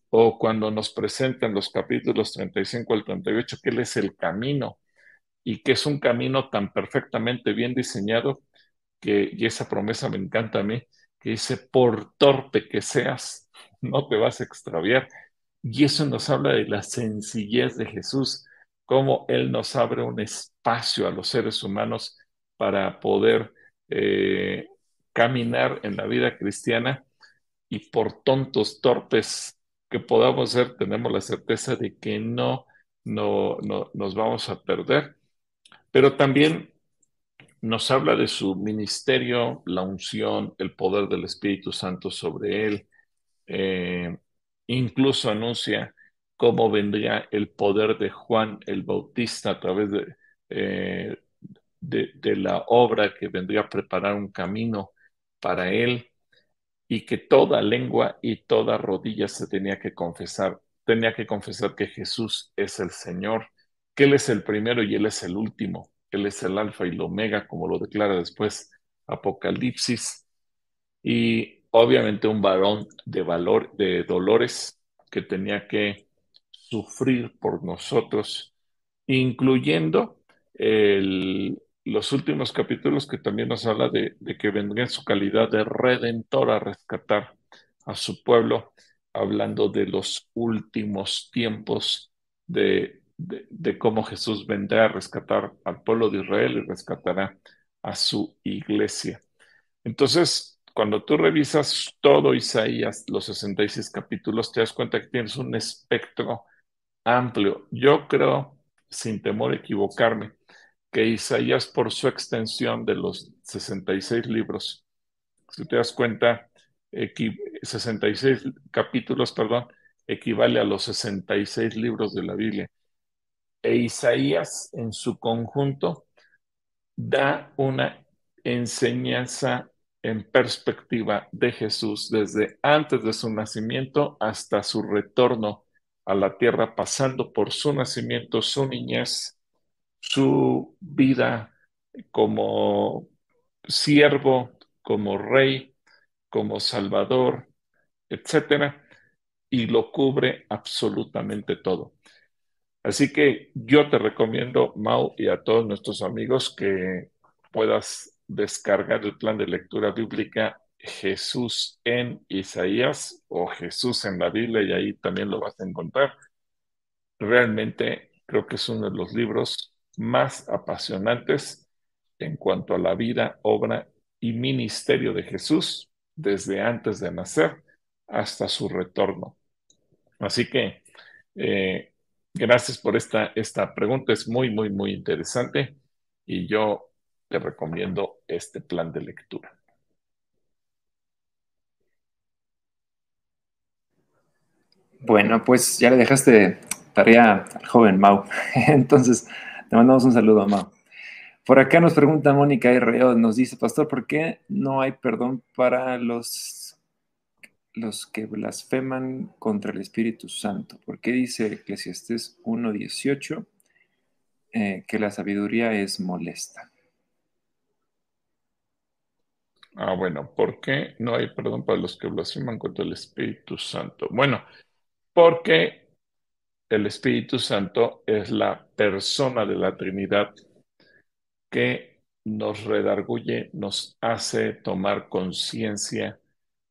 O cuando nos presentan los capítulos 35 al 38, que Él es el camino y que es un camino tan perfectamente bien diseñado que, y esa promesa me encanta a mí, que dice, por torpe que seas, no te vas a extraviar. Y eso nos habla de la sencillez de Jesús, cómo Él nos abre un espacio a los seres humanos para poder eh, caminar en la vida cristiana y por tontos, torpes que podamos ser, tenemos la certeza de que no, no, no nos vamos a perder. Pero también nos habla de su ministerio, la unción, el poder del Espíritu Santo sobre él. Eh, incluso anuncia cómo vendría el poder de Juan el Bautista a través de, eh, de, la obra que vendría a preparar un camino para él y que toda lengua y toda rodilla se tenía que confesar, tenía que confesar que Jesús es el Señor, que Él es el primero y Él es el último, Él es el alfa y el omega, como lo declara después Apocalipsis, y obviamente un varón de valor, de dolores, que tenía que sufrir por nosotros, incluyendo el, los últimos capítulos que también nos habla de, que vendría en su calidad de redentor a rescatar a su pueblo, hablando de los últimos tiempos de, de, cómo Jesús vendrá a rescatar al pueblo de Israel y rescatará a su iglesia. Entonces, cuando tú revisas todo Isaías, los 66 capítulos, te das cuenta que tienes un espectro amplio. Yo creo, sin temor a equivocarme, que Isaías por su extensión de los 66 libros, si te das cuenta, 66 capítulos, perdón, equivale a los 66 libros de la Biblia. E Isaías en su conjunto da una enseñanza en perspectiva de Jesús desde antes de su nacimiento hasta su retorno a la tierra, pasando por su nacimiento, su niñez, su vida como siervo, como rey, como salvador, etcétera, y lo cubre absolutamente todo. Así que yo te recomiendo, Mau, y a todos nuestros amigos que puedas descargar el plan de lectura bíblica Jesús en Isaías o Jesús en la Biblia y ahí también lo vas a encontrar. Realmente creo que es uno de los libros más apasionantes en cuanto a la vida, obra y ministerio de Jesús desde antes de nacer hasta su retorno. Así que eh, gracias por esta, esta pregunta, es muy, muy, muy interesante y yo te recomiendo este plan de lectura. Bueno, pues ya le dejaste tarea al joven Mau. (laughs) Entonces, te mandamos un saludo, Mau. Por acá nos pregunta Mónica R.O., nos dice, Pastor, ¿por qué no hay perdón para los, los que blasfeman contra el Espíritu Santo? ¿Por qué dice Eclesiastés 1.18 eh, que la sabiduría es molesta? Ah, bueno, ¿por qué no hay perdón para los que blasfeman contra el Espíritu Santo? Bueno, porque el Espíritu Santo es la persona de la Trinidad que nos redarguye, nos hace tomar conciencia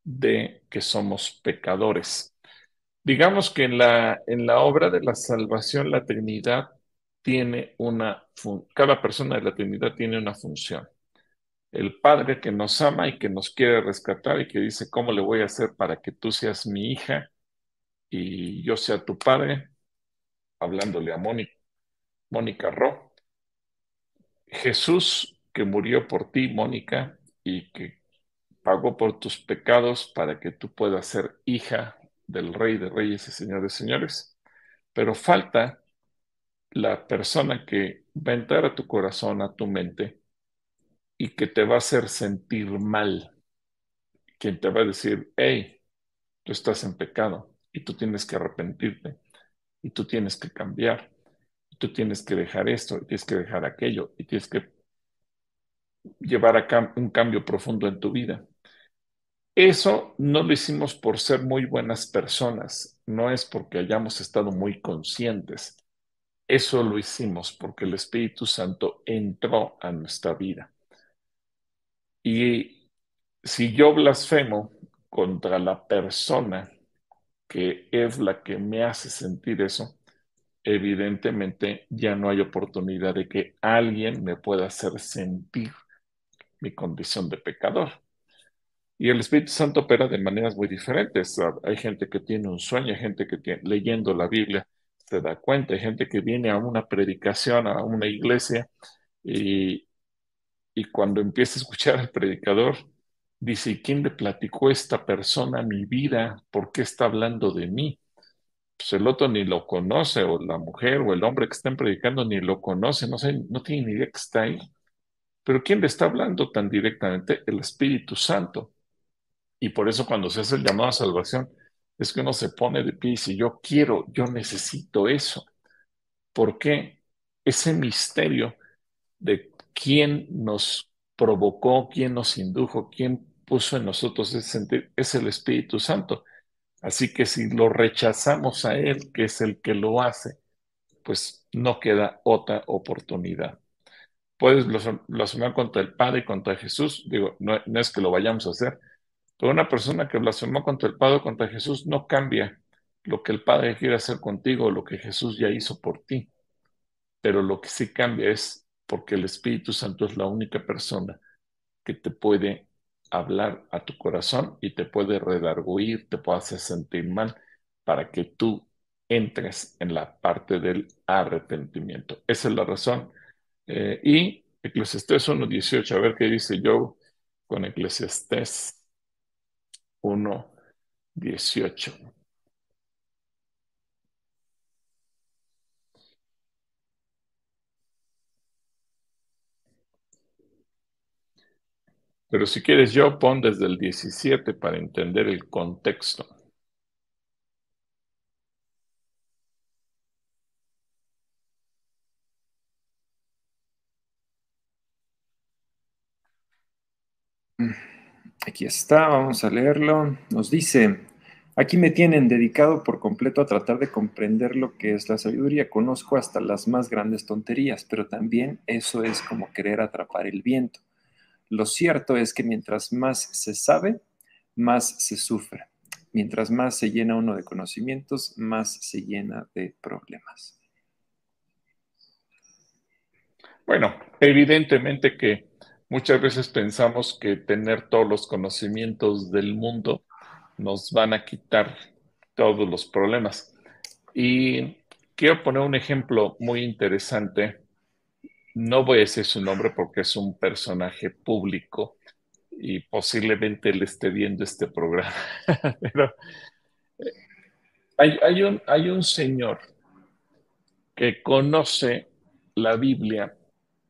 de que somos pecadores. Digamos que en la, en la obra de la salvación la Trinidad tiene una, cada persona de la Trinidad tiene una función. El Padre que nos ama y que nos quiere rescatar y que dice, ¿cómo le voy a hacer para que tú seas mi hija y yo sea tu padre? Hablándole a Mónica, Mónica Ro. Jesús que murió por ti, Mónica, y que pagó por tus pecados para que tú puedas ser hija del Rey de Reyes y Señor de Señores. Pero falta la persona que va a entrar a tu corazón, a tu mente, y que te va a hacer sentir mal. Quien te va a decir, hey, tú estás en pecado y tú tienes que arrepentirte y tú tienes que cambiar, y tú tienes que dejar esto, y tienes que dejar aquello, y tienes que llevar a un cambio profundo en tu vida. Eso no lo hicimos por ser muy buenas personas, no es porque hayamos estado muy conscientes. Eso lo hicimos porque el Espíritu Santo entró a nuestra vida. Y si yo blasfemo contra la persona que es la que me hace sentir eso, evidentemente ya no hay oportunidad de que alguien me pueda hacer sentir mi condición de pecador. Y el Espíritu Santo opera de maneras muy diferentes. Hay gente que tiene un sueño, hay gente que tiene, leyendo la Biblia se da cuenta, hay gente que viene a una predicación, a una iglesia, y, y cuando empieza a escuchar al predicador, dice, ¿y quién le platicó esta persona mi vida? ¿Por qué está hablando de mí? Pues el otro ni lo conoce, o la mujer o el hombre que están predicando ni lo conoce, no, sé, no tiene ni idea que está ahí. Pero ¿quién le está hablando tan directamente? El Espíritu Santo. Y por eso cuando se hace el llamado a salvación, es que uno se pone de pie y dice, yo quiero, yo necesito eso. ¿Por qué? Ese misterio de quién nos provocó, quién nos indujo, quién puso en nosotros ese sentir, es el Espíritu Santo. Así que si lo rechazamos a Él, que es el que lo hace, pues no queda otra oportunidad. Puedes blasfemar contra el Padre y contra Jesús. Digo, no, no es que lo vayamos a hacer, pero una persona que blasfemó contra el Padre o contra Jesús no cambia lo que el Padre quiere hacer contigo lo que Jesús ya hizo por ti. Pero lo que sí cambia es porque el Espíritu Santo es la única persona que te puede hablar a tu corazón y te puede redarguir, te puede hacer sentir mal para que tú entres en la parte del arrepentimiento. Esa es la razón. Eh, y Eclesiastés 1.18, a ver qué dice yo con Eclesiastés 1.18. Pero si quieres yo, pon desde el 17 para entender el contexto. Aquí está, vamos a leerlo. Nos dice, aquí me tienen dedicado por completo a tratar de comprender lo que es la sabiduría. Conozco hasta las más grandes tonterías, pero también eso es como querer atrapar el viento. Lo cierto es que mientras más se sabe, más se sufre. Mientras más se llena uno de conocimientos, más se llena de problemas. Bueno, evidentemente que muchas veces pensamos que tener todos los conocimientos del mundo nos van a quitar todos los problemas. Y quiero poner un ejemplo muy interesante no voy a decir su nombre porque es un personaje público y posiblemente él esté viendo este programa. (laughs) Pero eh, hay, un, hay un señor que conoce la Biblia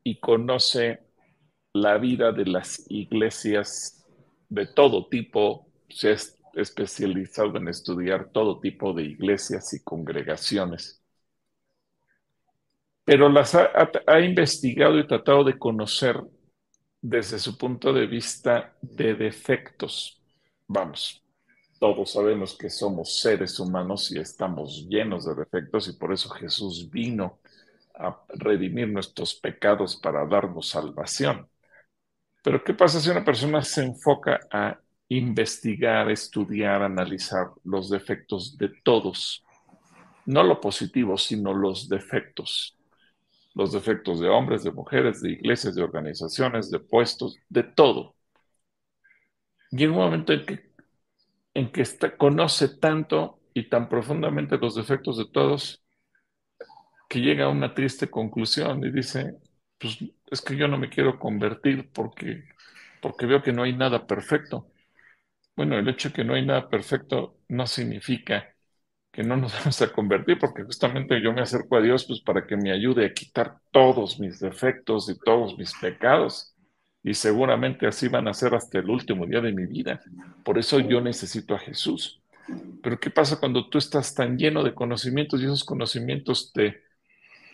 y conoce la vida de las iglesias de todo tipo, se ha especializado en estudiar todo tipo de iglesias y congregaciones pero las ha, investigado y tratado de conocer desde su punto de vista de defectos. Vamos, todos sabemos que somos seres humanos y estamos llenos de defectos y por eso Jesús vino a redimir nuestros pecados para darnos salvación. Pero ¿qué pasa si una persona se enfoca a investigar, estudiar, analizar los defectos de todos? No lo positivo, sino los defectos los defectos de hombres, de mujeres, de iglesias, de organizaciones, de puestos, de todo. En un momento en que, en que conoce tanto y tan profundamente los defectos de todos, que llega a una triste conclusión y dice, pues es que yo no me quiero convertir porque, porque veo que no hay nada perfecto. Bueno, el hecho de que no hay nada perfecto no significa que no nos (laughs) vamos a convertir, porque justamente yo me acerco a Dios pues para que me ayude a quitar todos mis defectos y todos mis pecados. Y seguramente así van a ser hasta el último día de mi vida. Por eso yo necesito a Jesús. Pero ¿qué pasa cuando tú estás tan lleno de conocimientos y esos conocimientos te,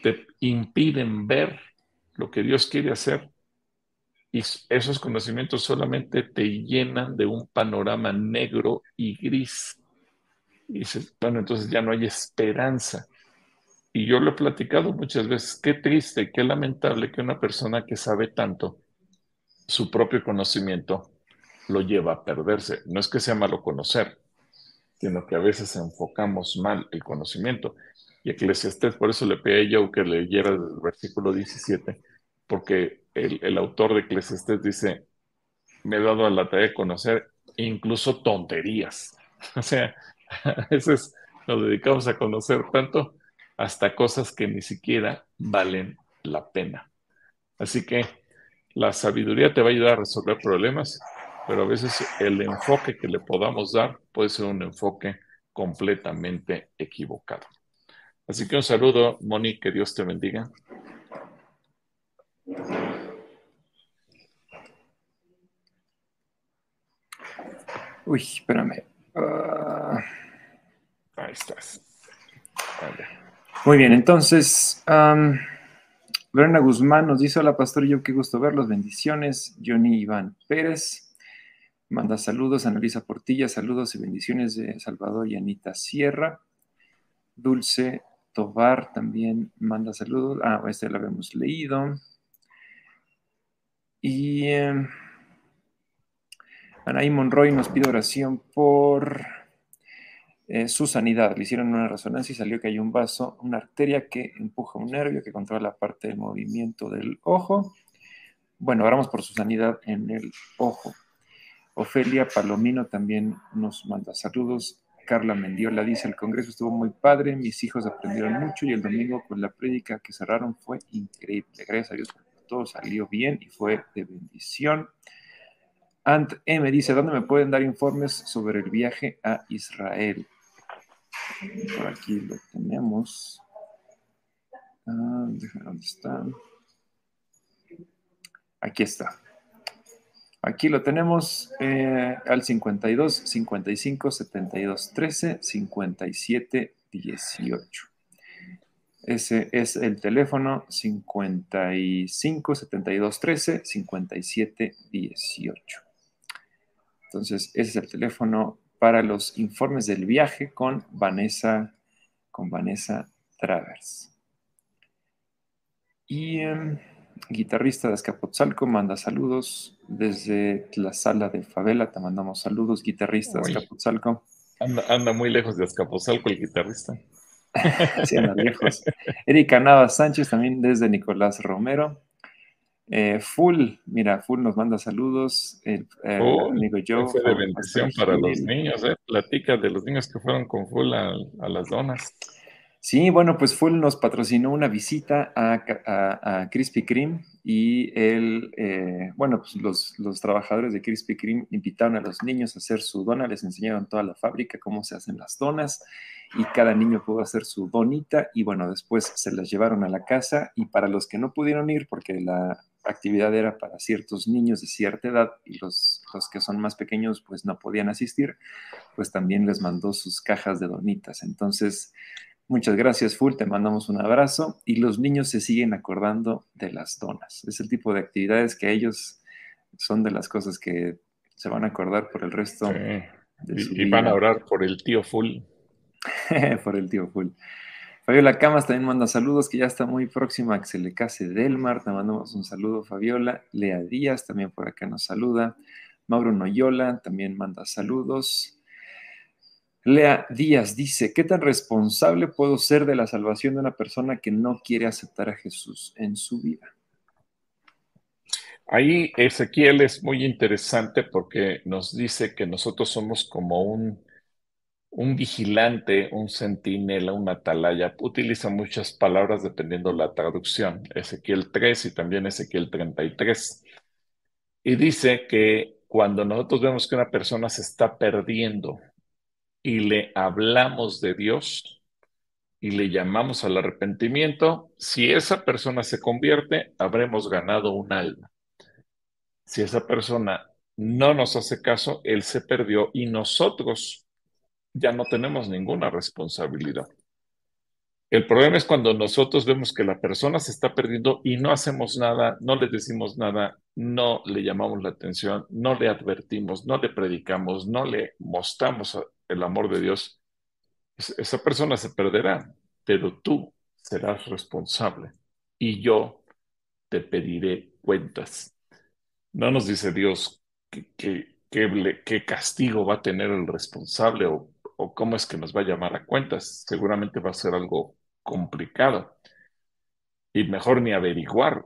te impiden ver lo que Dios quiere hacer? Y esos conocimientos solamente te llenan de un panorama negro y gris y dices, bueno, entonces ya no hay esperanza. Y yo lo he platicado muchas veces, qué triste, qué lamentable que una persona que sabe tanto, su propio conocimiento, lo lleva a perderse. No es que sea malo conocer, sino que a veces enfocamos mal el conocimiento. Y Eclesiastés, por eso le pedí yo que leyera el versículo 17, porque el, el autor de Eclesiastés dice, me he dado a la tarea de conocer incluso tonterías. (laughs) O sea, (laughs) a veces nos dedicamos a conocer tanto hasta cosas que ni siquiera valen la pena. Así que la sabiduría te va a ayudar a resolver problemas, pero a veces el enfoque que le podamos dar puede ser un enfoque completamente equivocado. Así que un saludo, Moni, que Dios te bendiga. Uy, espérame. Uh... Estás. Muy bien, entonces, um, Guzmán nos dice, hola pastor, yo qué gusto verlos, bendiciones. Johnny Iván Pérez manda saludos, Analisa Portilla, saludos y bendiciones de Salvador y Anita Sierra. Dulce Tobar también manda saludos. Ah, este lo habíamos leído. Y eh, Anaí Monroy nos pide oración por eh, su sanidad. Le hicieron una resonancia y salió que hay un vaso, una arteria que empuja un nervio que controla la parte del movimiento del ojo. Bueno, oramos por su sanidad en el ojo. Ofelia Palomino también nos manda saludos. Carla Mendiola dice, el congreso estuvo muy padre, mis hijos aprendieron mucho y el domingo con la prédica que cerraron fue increíble. Gracias a Dios, todo salió bien y fue de bendición. Ant M dice, ¿dónde me pueden dar informes sobre el viaje a Israel? Por aquí lo tenemos. Ah, ¿Dónde está? Aquí está. Aquí lo tenemos eh, al 52 55 72 13 57 18. Ese es el teléfono 55 72 13 57 18. Entonces, ese es el teléfono para los informes del viaje con Vanessa, con Vanessa Travers. Y em, guitarrista de Escapotzalco manda saludos desde la sala de Favela. Te mandamos saludos, guitarrista de Escapotzalco. Anda, muy lejos de Escapotzalco el guitarrista. (laughs) sí, anda lejos. Erika Navas Sánchez también desde Nicolás Romero. Eh, Full, mira, Full nos manda saludos. El eh, amigo Joe. Fue de bendición para los niños, ¿eh? Platica de los niños que fueron con Full a, las donas. Sí, bueno, pues Full nos patrocinó una visita a, a, Krispy Kreme y él, eh, bueno, pues los, los, trabajadores de Krispy Kreme invitaron a los niños a hacer su dona, les enseñaron toda la fábrica, cómo se hacen las donas y cada niño pudo hacer su donita y bueno, después se las llevaron a la casa y para los que no pudieron ir porque la actividad era para ciertos niños de cierta edad y los, los que son más pequeños pues no podían asistir, pues también les mandó sus cajas de donitas. Entonces, muchas gracias Full, te mandamos un abrazo y los niños se siguen acordando de las donas. Es el tipo de actividades que ellos son de las cosas que se van a acordar por el resto de su y, y van a orar por el tío Full. (laughs) por el tío Full. Fabiola Camas también manda saludos, que ya está muy próxima a que se le case Delmar. Te mandamos un saludo, Fabiola. Lea Díaz también por acá nos saluda. Mauro Noyola también manda saludos. Lea Díaz dice, ¿qué tan responsable puedo ser de la salvación de una persona que no quiere aceptar a Jesús en su vida? Ahí Ezequiel es muy interesante porque nos dice que nosotros somos como un un vigilante, un centinela, un atalaya, utiliza muchas palabras dependiendo la traducción, Ezequiel 3 y también Ezequiel 33. Y dice que cuando nosotros vemos que una persona se está perdiendo y le hablamos de Dios y le llamamos al arrepentimiento, si esa persona se convierte, habremos ganado un alma. Si esa persona no nos hace caso, él se perdió y nosotros ya no tenemos ninguna responsabilidad. El problema es cuando nosotros vemos que la persona se está perdiendo y no hacemos nada, no le decimos nada, no le llamamos la atención, no le advertimos, no le predicamos, no le mostramos el amor de Dios. Esa persona se perderá, pero tú serás responsable y yo te pediré cuentas. No nos dice Dios qué que, castigo va a tener el responsable o cómo es que nos va a llamar a cuentas. Seguramente va a ser algo complicado. Y mejor ni averiguar,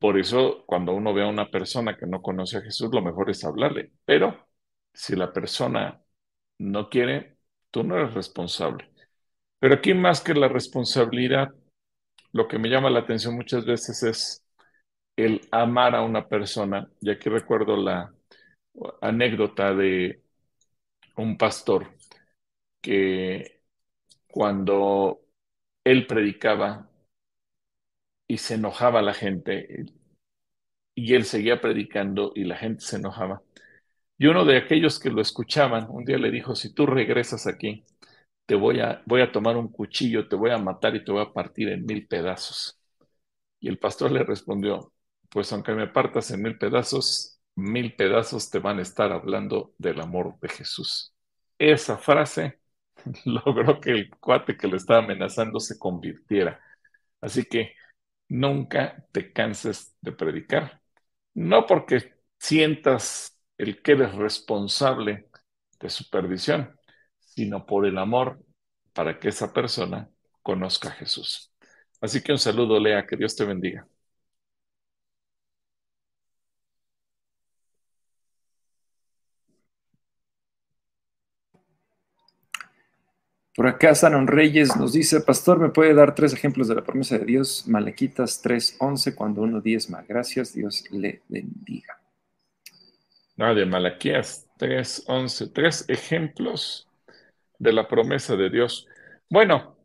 Por eso, cuando uno ve a una persona que no conoce a Jesús, lo mejor es hablarle. Pero si la persona no quiere, tú no eres responsable. Pero aquí más que la responsabilidad, lo que me llama la atención muchas veces es el amar a una persona. Y aquí recuerdo la anécdota de un pastor que cuando él predicaba y se enojaba la gente y él seguía predicando y la gente se enojaba. Y uno de aquellos que lo escuchaban un día le dijo, si tú regresas aquí, te voy a, voy a tomar un cuchillo, te voy a matar y te voy a partir en mil pedazos. Y el pastor le respondió, pues aunque me partas en mil pedazos, mil pedazos te van a estar hablando del amor de Jesús. Esa frase (laughs) logró que el cuate que le estaba amenazando se convirtiera. Así que nunca te canses de predicar. No porque sientas el que eres responsable de su perdición, sino por el amor para que esa persona conozca a Jesús. Así que un saludo, Lea, que Dios te bendiga. Por acá Sanon Reyes nos dice, Pastor, ¿me puede dar tres ejemplos de la promesa de Dios? Malequitas 3.11, cuando uno diezma. Gracias, Dios le bendiga. No, de Malaquías 3.11, tres ejemplos de la promesa de Dios. Bueno,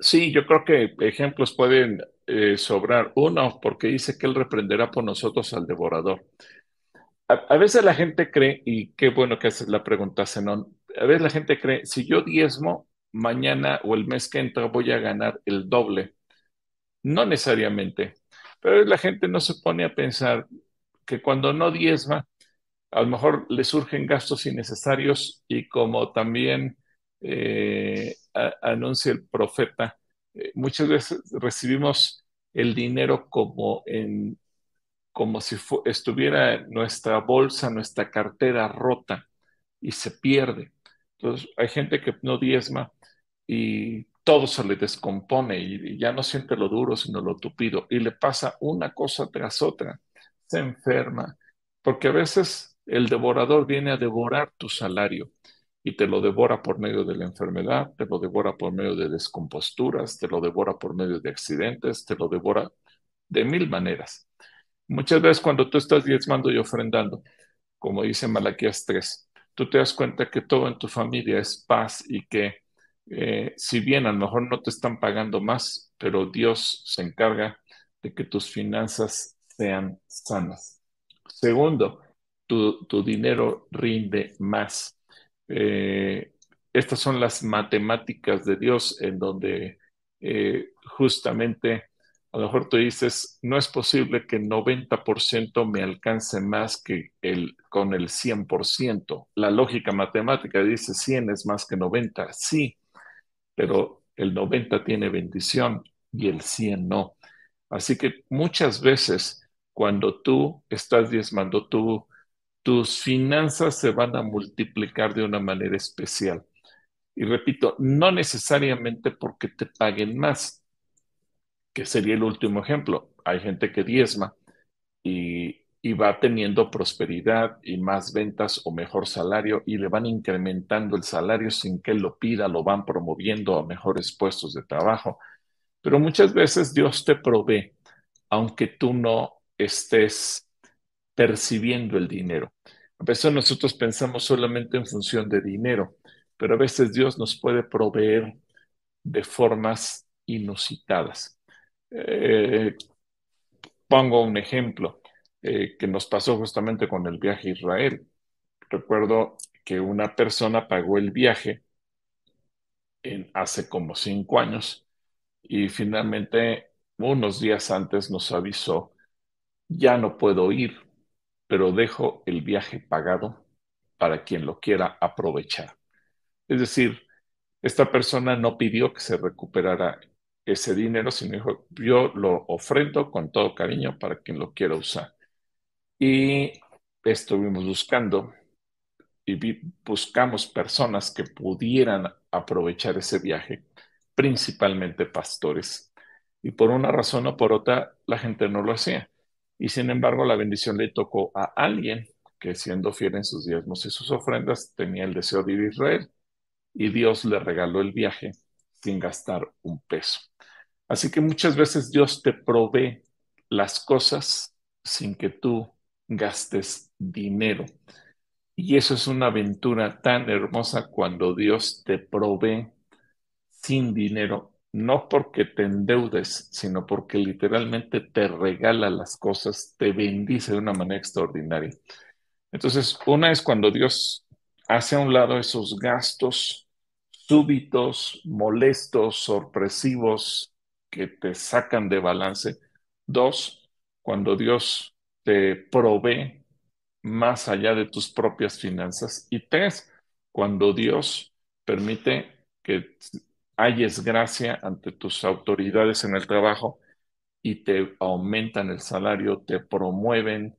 sí, yo creo que ejemplos pueden eh, sobrar. Uno, porque dice que Él reprenderá por nosotros al devorador. A, veces la gente cree, y qué bueno que haces la pregunta, Zenón, a veces la gente cree, si yo diezmo, mañana o el mes que entra voy a ganar el doble. No necesariamente, pero la gente no se pone a pensar que cuando no diezma, a lo mejor le surgen gastos innecesarios y como también eh, anuncia el profeta, eh, muchas veces recibimos el dinero como en como si estuviera nuestra bolsa, nuestra cartera rota y se pierde. Entonces, hay gente que no diezma y todo se le descompone y, ya no siente lo duro, sino lo tupido. Y le pasa una cosa tras otra. Se enferma, porque a veces el devorador viene a devorar tu salario y te lo devora por medio de la enfermedad, te lo devora por medio de descomposturas, te lo devora por medio de accidentes, te lo devora de mil maneras. Muchas veces cuando tú estás diezmando y ofrendando, como dice Malaquías 3, tú te das cuenta que todo en tu familia es paz y que eh, si bien a lo mejor no te están pagando más, pero Dios se encarga de que tus finanzas sean sanas. Segundo, tu, dinero rinde más. Eh, estas son las matemáticas de Dios en donde eh, justamente a lo mejor tú dices, no es posible que el 90% me alcance más que el, con el 100%. La lógica matemática dice 100 es más que 90. Sí, pero el 90 tiene bendición y el 100 no. Así que muchas veces cuando tú estás diezmando, tú, tus finanzas se van a multiplicar de una manera especial. Y repito, no necesariamente porque te paguen más, que sería el último ejemplo. Hay gente que diezma y, va teniendo prosperidad y más ventas o mejor salario y le van incrementando el salario sin que él lo pida, lo van promoviendo a mejores puestos de trabajo. Pero muchas veces Dios te provee, aunque tú no estés percibiendo el dinero. A veces nosotros pensamos solamente en función de dinero, pero a veces Dios nos puede proveer de formas inusitadas. Eh, pongo un ejemplo eh, que nos pasó justamente con el viaje a Israel. Recuerdo que una persona pagó el viaje hace como cinco años y finalmente unos días antes nos avisó, ya no puedo ir, pero dejo el viaje pagado para quien lo quiera aprovechar. Es decir, esta persona no pidió que se recuperara ese dinero, sino dijo, yo lo ofrendo con todo cariño para quien lo quiera usar. Y estuvimos buscando y buscamos personas que pudieran aprovechar ese viaje, principalmente pastores. Y por una razón o por otra, la gente no lo hacía. y sin embargo la bendición le tocó a alguien que siendo fiel en sus diezmos y sus ofrendas tenía el deseo de ir a Israel y Dios le regaló el viaje sin gastar un peso. Así que muchas veces Dios te provee las cosas sin que tú gastes dinero. Y eso es una aventura tan hermosa cuando Dios te provee sin dinero, no porque te endeudes, sino porque literalmente te regala las cosas, te bendice de una manera extraordinaria. Entonces, una es cuando Dios hace a un lado esos gastos súbitos, molestos, sorpresivos, que te sacan de balance. Dos, cuando Dios te provee más allá de tus propias finanzas. Y tres, cuando Dios permite que hayes gracia ante tus autoridades en el trabajo y te aumentan el salario, te promueven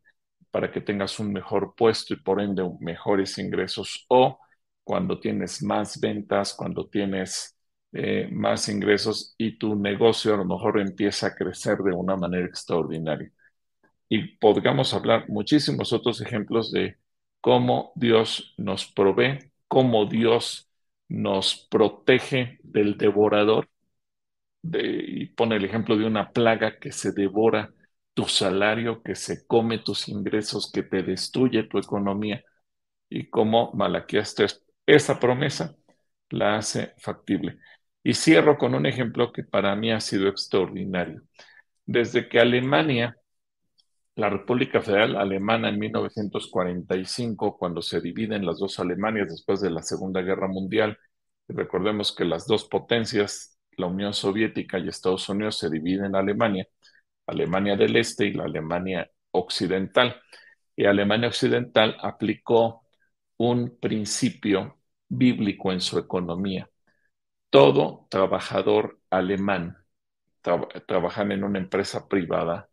para que tengas un mejor puesto y por ende mejores ingresos o cuando tienes más ventas, cuando tienes eh, más ingresos y tu negocio a lo mejor empieza a crecer de una manera extraordinaria. Y podríamos hablar muchísimos otros ejemplos de cómo Dios nos provee, cómo Dios nos protege del devorador. De, y pone el ejemplo de una plaga que se devora tu salario, que se come tus ingresos, que te destruye tu economía. Y cómo Malaquías 3 esa promesa la hace factible. Y cierro con un ejemplo que para mí ha sido extraordinario. Desde que Alemania, la República Federal Alemana en 1945, cuando se dividen las dos Alemanias después de la Segunda Guerra Mundial, recordemos que las dos potencias, la Unión Soviética y Estados Unidos, se dividen en Alemania, Alemania del Este y la Alemania Occidental. Y Alemania Occidental aplicó un principio bíblico en su economía. Todo trabajador alemán, trabajan en una empresa privada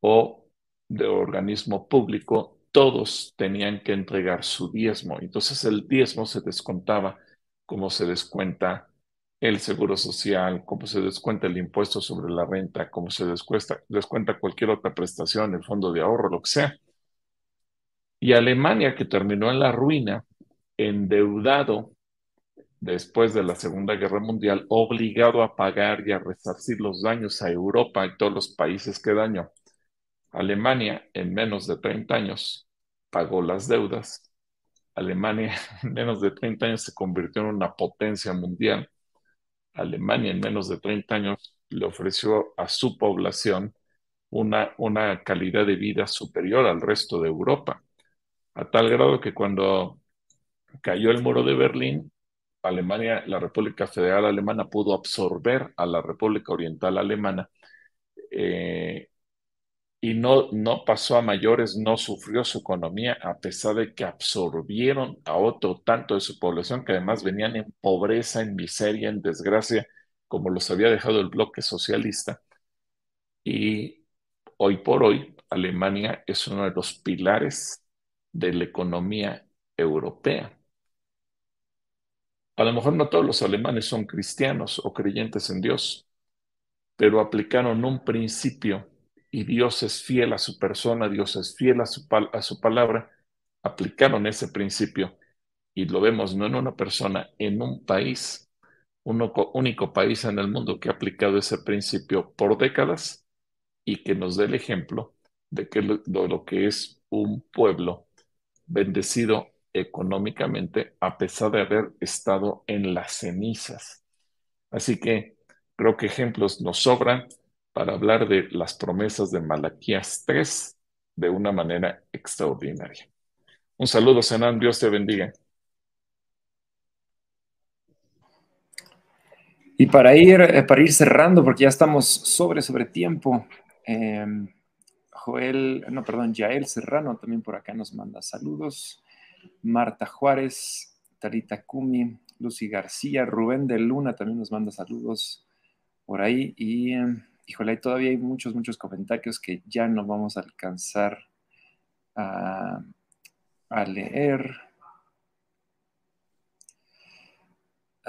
o de organismo público, todos tenían que entregar su diezmo. Entonces el diezmo se descontaba como se descuenta el seguro social, como se descuenta el impuesto sobre la renta, como se descuenta, descuenta cualquier otra prestación, el fondo de ahorro, lo que sea. Y Alemania, que terminó en la ruina, endeudado después de la Segunda Guerra Mundial, obligado a pagar y a resarcir los daños a Europa y todos los países que dañó. Alemania, en menos de 30 años, pagó las deudas. Alemania, (laughs) en menos de 30 años, se convirtió en una potencia mundial. Alemania, en menos de 30 años, le ofreció a su población una, una calidad de vida superior al resto de Europa, a tal grado que cuando cayó el muro de Berlín, Alemania, la República Federal Alemana pudo absorber a la República Oriental Alemana eh, y no, no pasó a mayores, no sufrió su economía a pesar de que absorbieron a otro tanto de su población que además venían en pobreza, en miseria, en desgracia, como los había dejado el bloque socialista. Y hoy por hoy, Alemania es uno de los pilares de la economía europea. A lo mejor no todos los alemanes son cristianos o creyentes en Dios, pero aplicaron un principio y Dios es fiel a su persona, Dios es fiel a su, palabra, aplicaron ese principio y lo vemos no en una persona, en un país, un único país en el mundo que ha aplicado ese principio por décadas y que nos dé el ejemplo de que lo que es un pueblo bendecido económicamente a pesar de haber estado en las cenizas. Así que creo que ejemplos nos sobran para hablar de las promesas de Malaquías 3 de una manera extraordinaria. Un saludo, Senan, Dios te bendiga. Y para ir, eh, para ir cerrando, porque ya estamos sobre, sobre tiempo, em, Joel, no, perdón, Yael Serrano también por acá nos manda saludos. Marta Juárez, Tarita Kumi, Lucy García, Rubén de Luna también nos manda saludos por ahí. Y híjole, todavía hay muchos, muchos comentarios que ya no vamos a alcanzar a leer.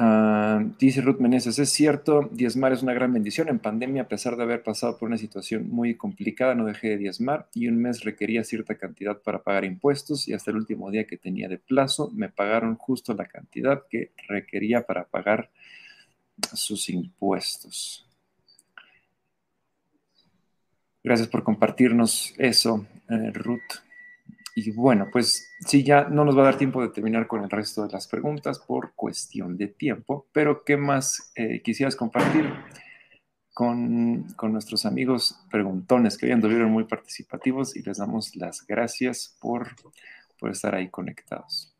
Ah, dice Ruth Meneses, es cierto, diezmar es una gran bendición. En pandemia, a pesar de haber pasado por una situación muy complicada, no dejé de diezmar y un mes requería cierta cantidad para pagar impuestos y hasta el último día que tenía de plazo me pagaron justo la cantidad que requería para pagar sus impuestos. Gracias por compartirnos eso, eh, Ruth. Y bueno, pues sí, ya no nos va a dar tiempo de terminar con el resto de las preguntas por cuestión de tiempo, pero ¿qué más eh, quisieras compartir con, nuestros amigos preguntones que hoy anduvieron muy participativos y les damos las gracias por, por estar ahí conectados?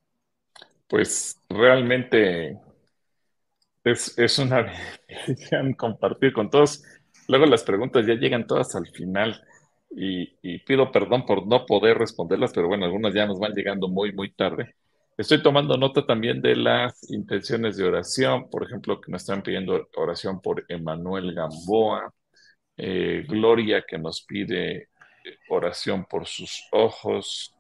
Pues realmente es, es una (laughs) compartir con todos. Luego las preguntas ya llegan todas al final y, pido perdón por no poder responderlas, pero bueno, algunas ya nos van llegando muy, muy tarde. Estoy tomando nota también de las intenciones de oración, por ejemplo, que nos están pidiendo oración por Emanuel Gamboa, eh, Gloria que nos pide eh, oración por sus ojos,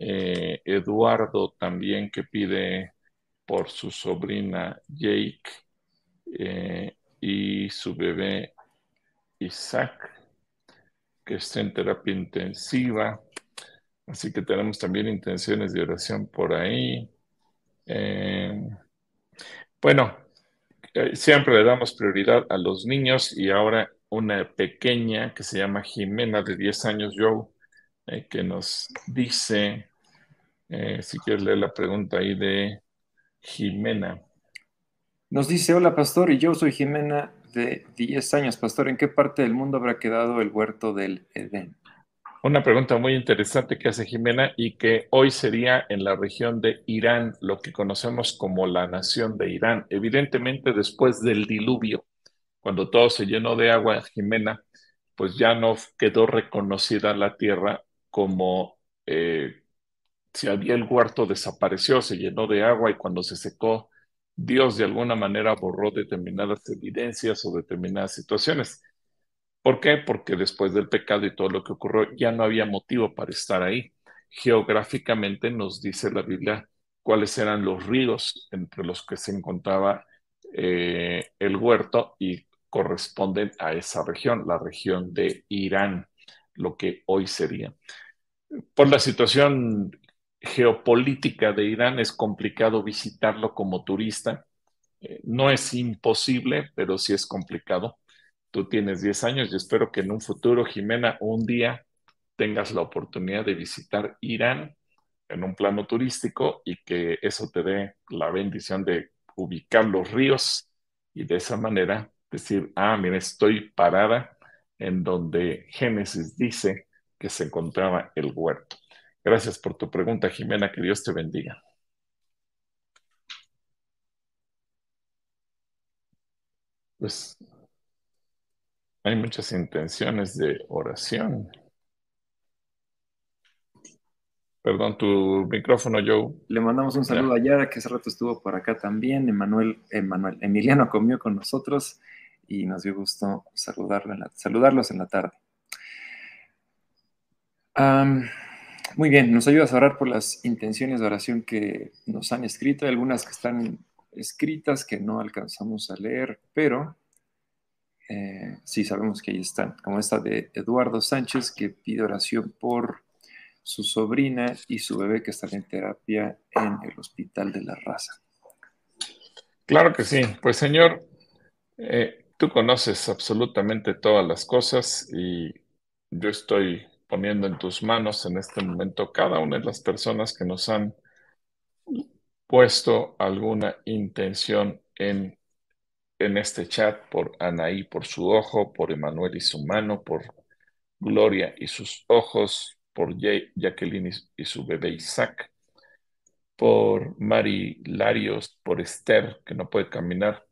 eh, Eduardo también que pide por su sobrina Jake y su bebé Isaac que esté en terapia intensiva. Así que tenemos también intenciones de oración por ahí. Eh, bueno, eh, siempre le damos prioridad a los niños y ahora una pequeña que se llama Jimena de 10 años, Joe, eh, que nos dice, si quieres leer la pregunta ahí de Jimena. Nos dice, hola pastor, y yo soy Jimena de 10 años. Pastor, ¿en qué parte del mundo habrá quedado el huerto del Edén? Una pregunta muy interesante que hace Jimena y que hoy sería en la región de Irán, lo que conocemos como la nación de Irán. Evidentemente, después del diluvio, cuando todo se llenó de agua, Jimena, pues ya no quedó reconocida la tierra como eh, si había el huerto desapareció, se llenó de agua y cuando se secó Dios de alguna manera borró determinadas evidencias o determinadas situaciones. ¿Por qué? Porque después del pecado y todo lo que ocurrió, ya no había motivo para estar ahí. Geográficamente nos dice la Biblia cuáles eran los ríos entre los que se encontraba eh, el huerto y corresponden a esa región, la región de Irán, lo que hoy sería. Por la situación geopolítica de Irán es complicado visitarlo como turista. Eh, no es imposible, pero sí es complicado. Tú tienes 10 años y espero que en un futuro, Jimena, un día tengas la oportunidad de visitar Irán en un plano turístico y que eso te dé la bendición de ubicar los ríos y de esa manera decir, ah, mira, estoy parada en donde Génesis dice que se encontraba el huerto. Gracias por tu pregunta, Jimena. Que Dios te bendiga. Pues hay muchas intenciones de oración. Perdón, tu micrófono, Joe. Le mandamos un saludo a Yara, que hace rato estuvo por acá también. Emanuel, Emanuel, Emiliano comió con nosotros y nos dio gusto saludarlo saludarlos en la tarde. Muy bien, nos ayudas a orar por las intenciones de oración que nos han escrito, Hay algunas que están escritas que no alcanzamos a leer, pero eh, sí sabemos que ahí están, como esta de Eduardo Sánchez que pide oración por su sobrina y su bebé que están en terapia en el Hospital de la Raza. Claro que sí, pues Señor, eh, tú conoces absolutamente todas las cosas y yo estoy poniendo en tus manos en este momento cada una de las personas que nos han puesto alguna intención en, en este chat, por Anaí por su ojo, por Emanuel y su mano, por Gloria y sus ojos, por Jacqueline y su bebé Isaac, por Mari Larios, por Esther, que no puede caminar,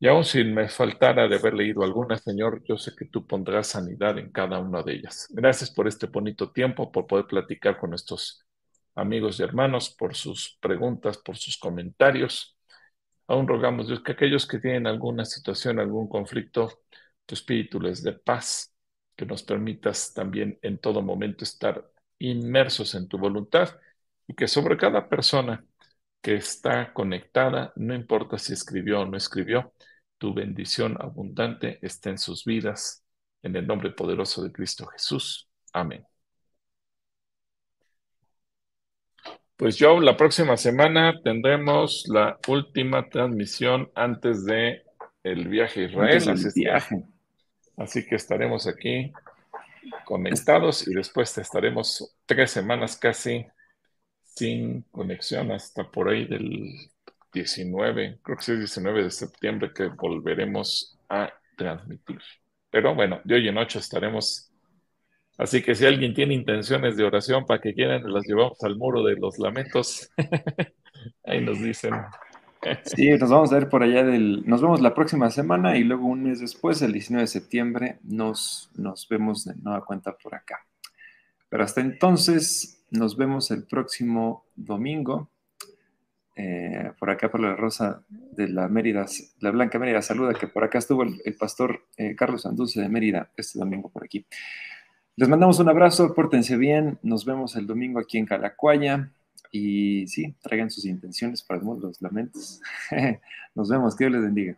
y aun si me faltara de haber leído alguna, Señor, yo sé que tú pondrás sanidad en cada una de ellas. Gracias por este bonito tiempo, por poder platicar con estos amigos y hermanos, por sus preguntas, por sus comentarios. Aún rogamos, Dios, que aquellos que tienen alguna situación, algún conflicto, tu espíritu les dé paz, que nos permitas también en todo momento estar inmersos en tu voluntad y que sobre cada persona que está conectada, no importa si escribió o no escribió, tu bendición abundante está en sus vidas, en el nombre poderoso de Cristo Jesús. Amén. Pues yo la próxima semana tendremos la última transmisión antes de el viaje a Israel. Así, viaje. así que estaremos aquí conectados y después estaremos tres semanas casi sin conexión hasta por ahí del 19, creo que es el 19 de septiembre que volveremos a transmitir. Pero bueno, de hoy en noche estaremos Así que si alguien tiene intenciones de oración para que quieran, las llevamos al muro de los lamentos. (laughs) Ahí nos dicen. Sí, nos vamos a ver por allá del. Nos vemos la próxima semana y luego un mes después, el 19 de septiembre, nos, nos vemos de nueva cuenta por acá. Pero hasta entonces, nos vemos el próximo domingo. Eh, por acá por la Rosa de la Mérida, la Blanca Mérida saluda, que por acá estuvo el, pastor eh, Carlos Anduce de Mérida este domingo por aquí. Les mandamos un abrazo, pórtense bien, nos vemos el domingo aquí en Calacuaya y sí, traigan sus intenciones para los lamentos. (laughs) nos vemos, que Dios les bendiga.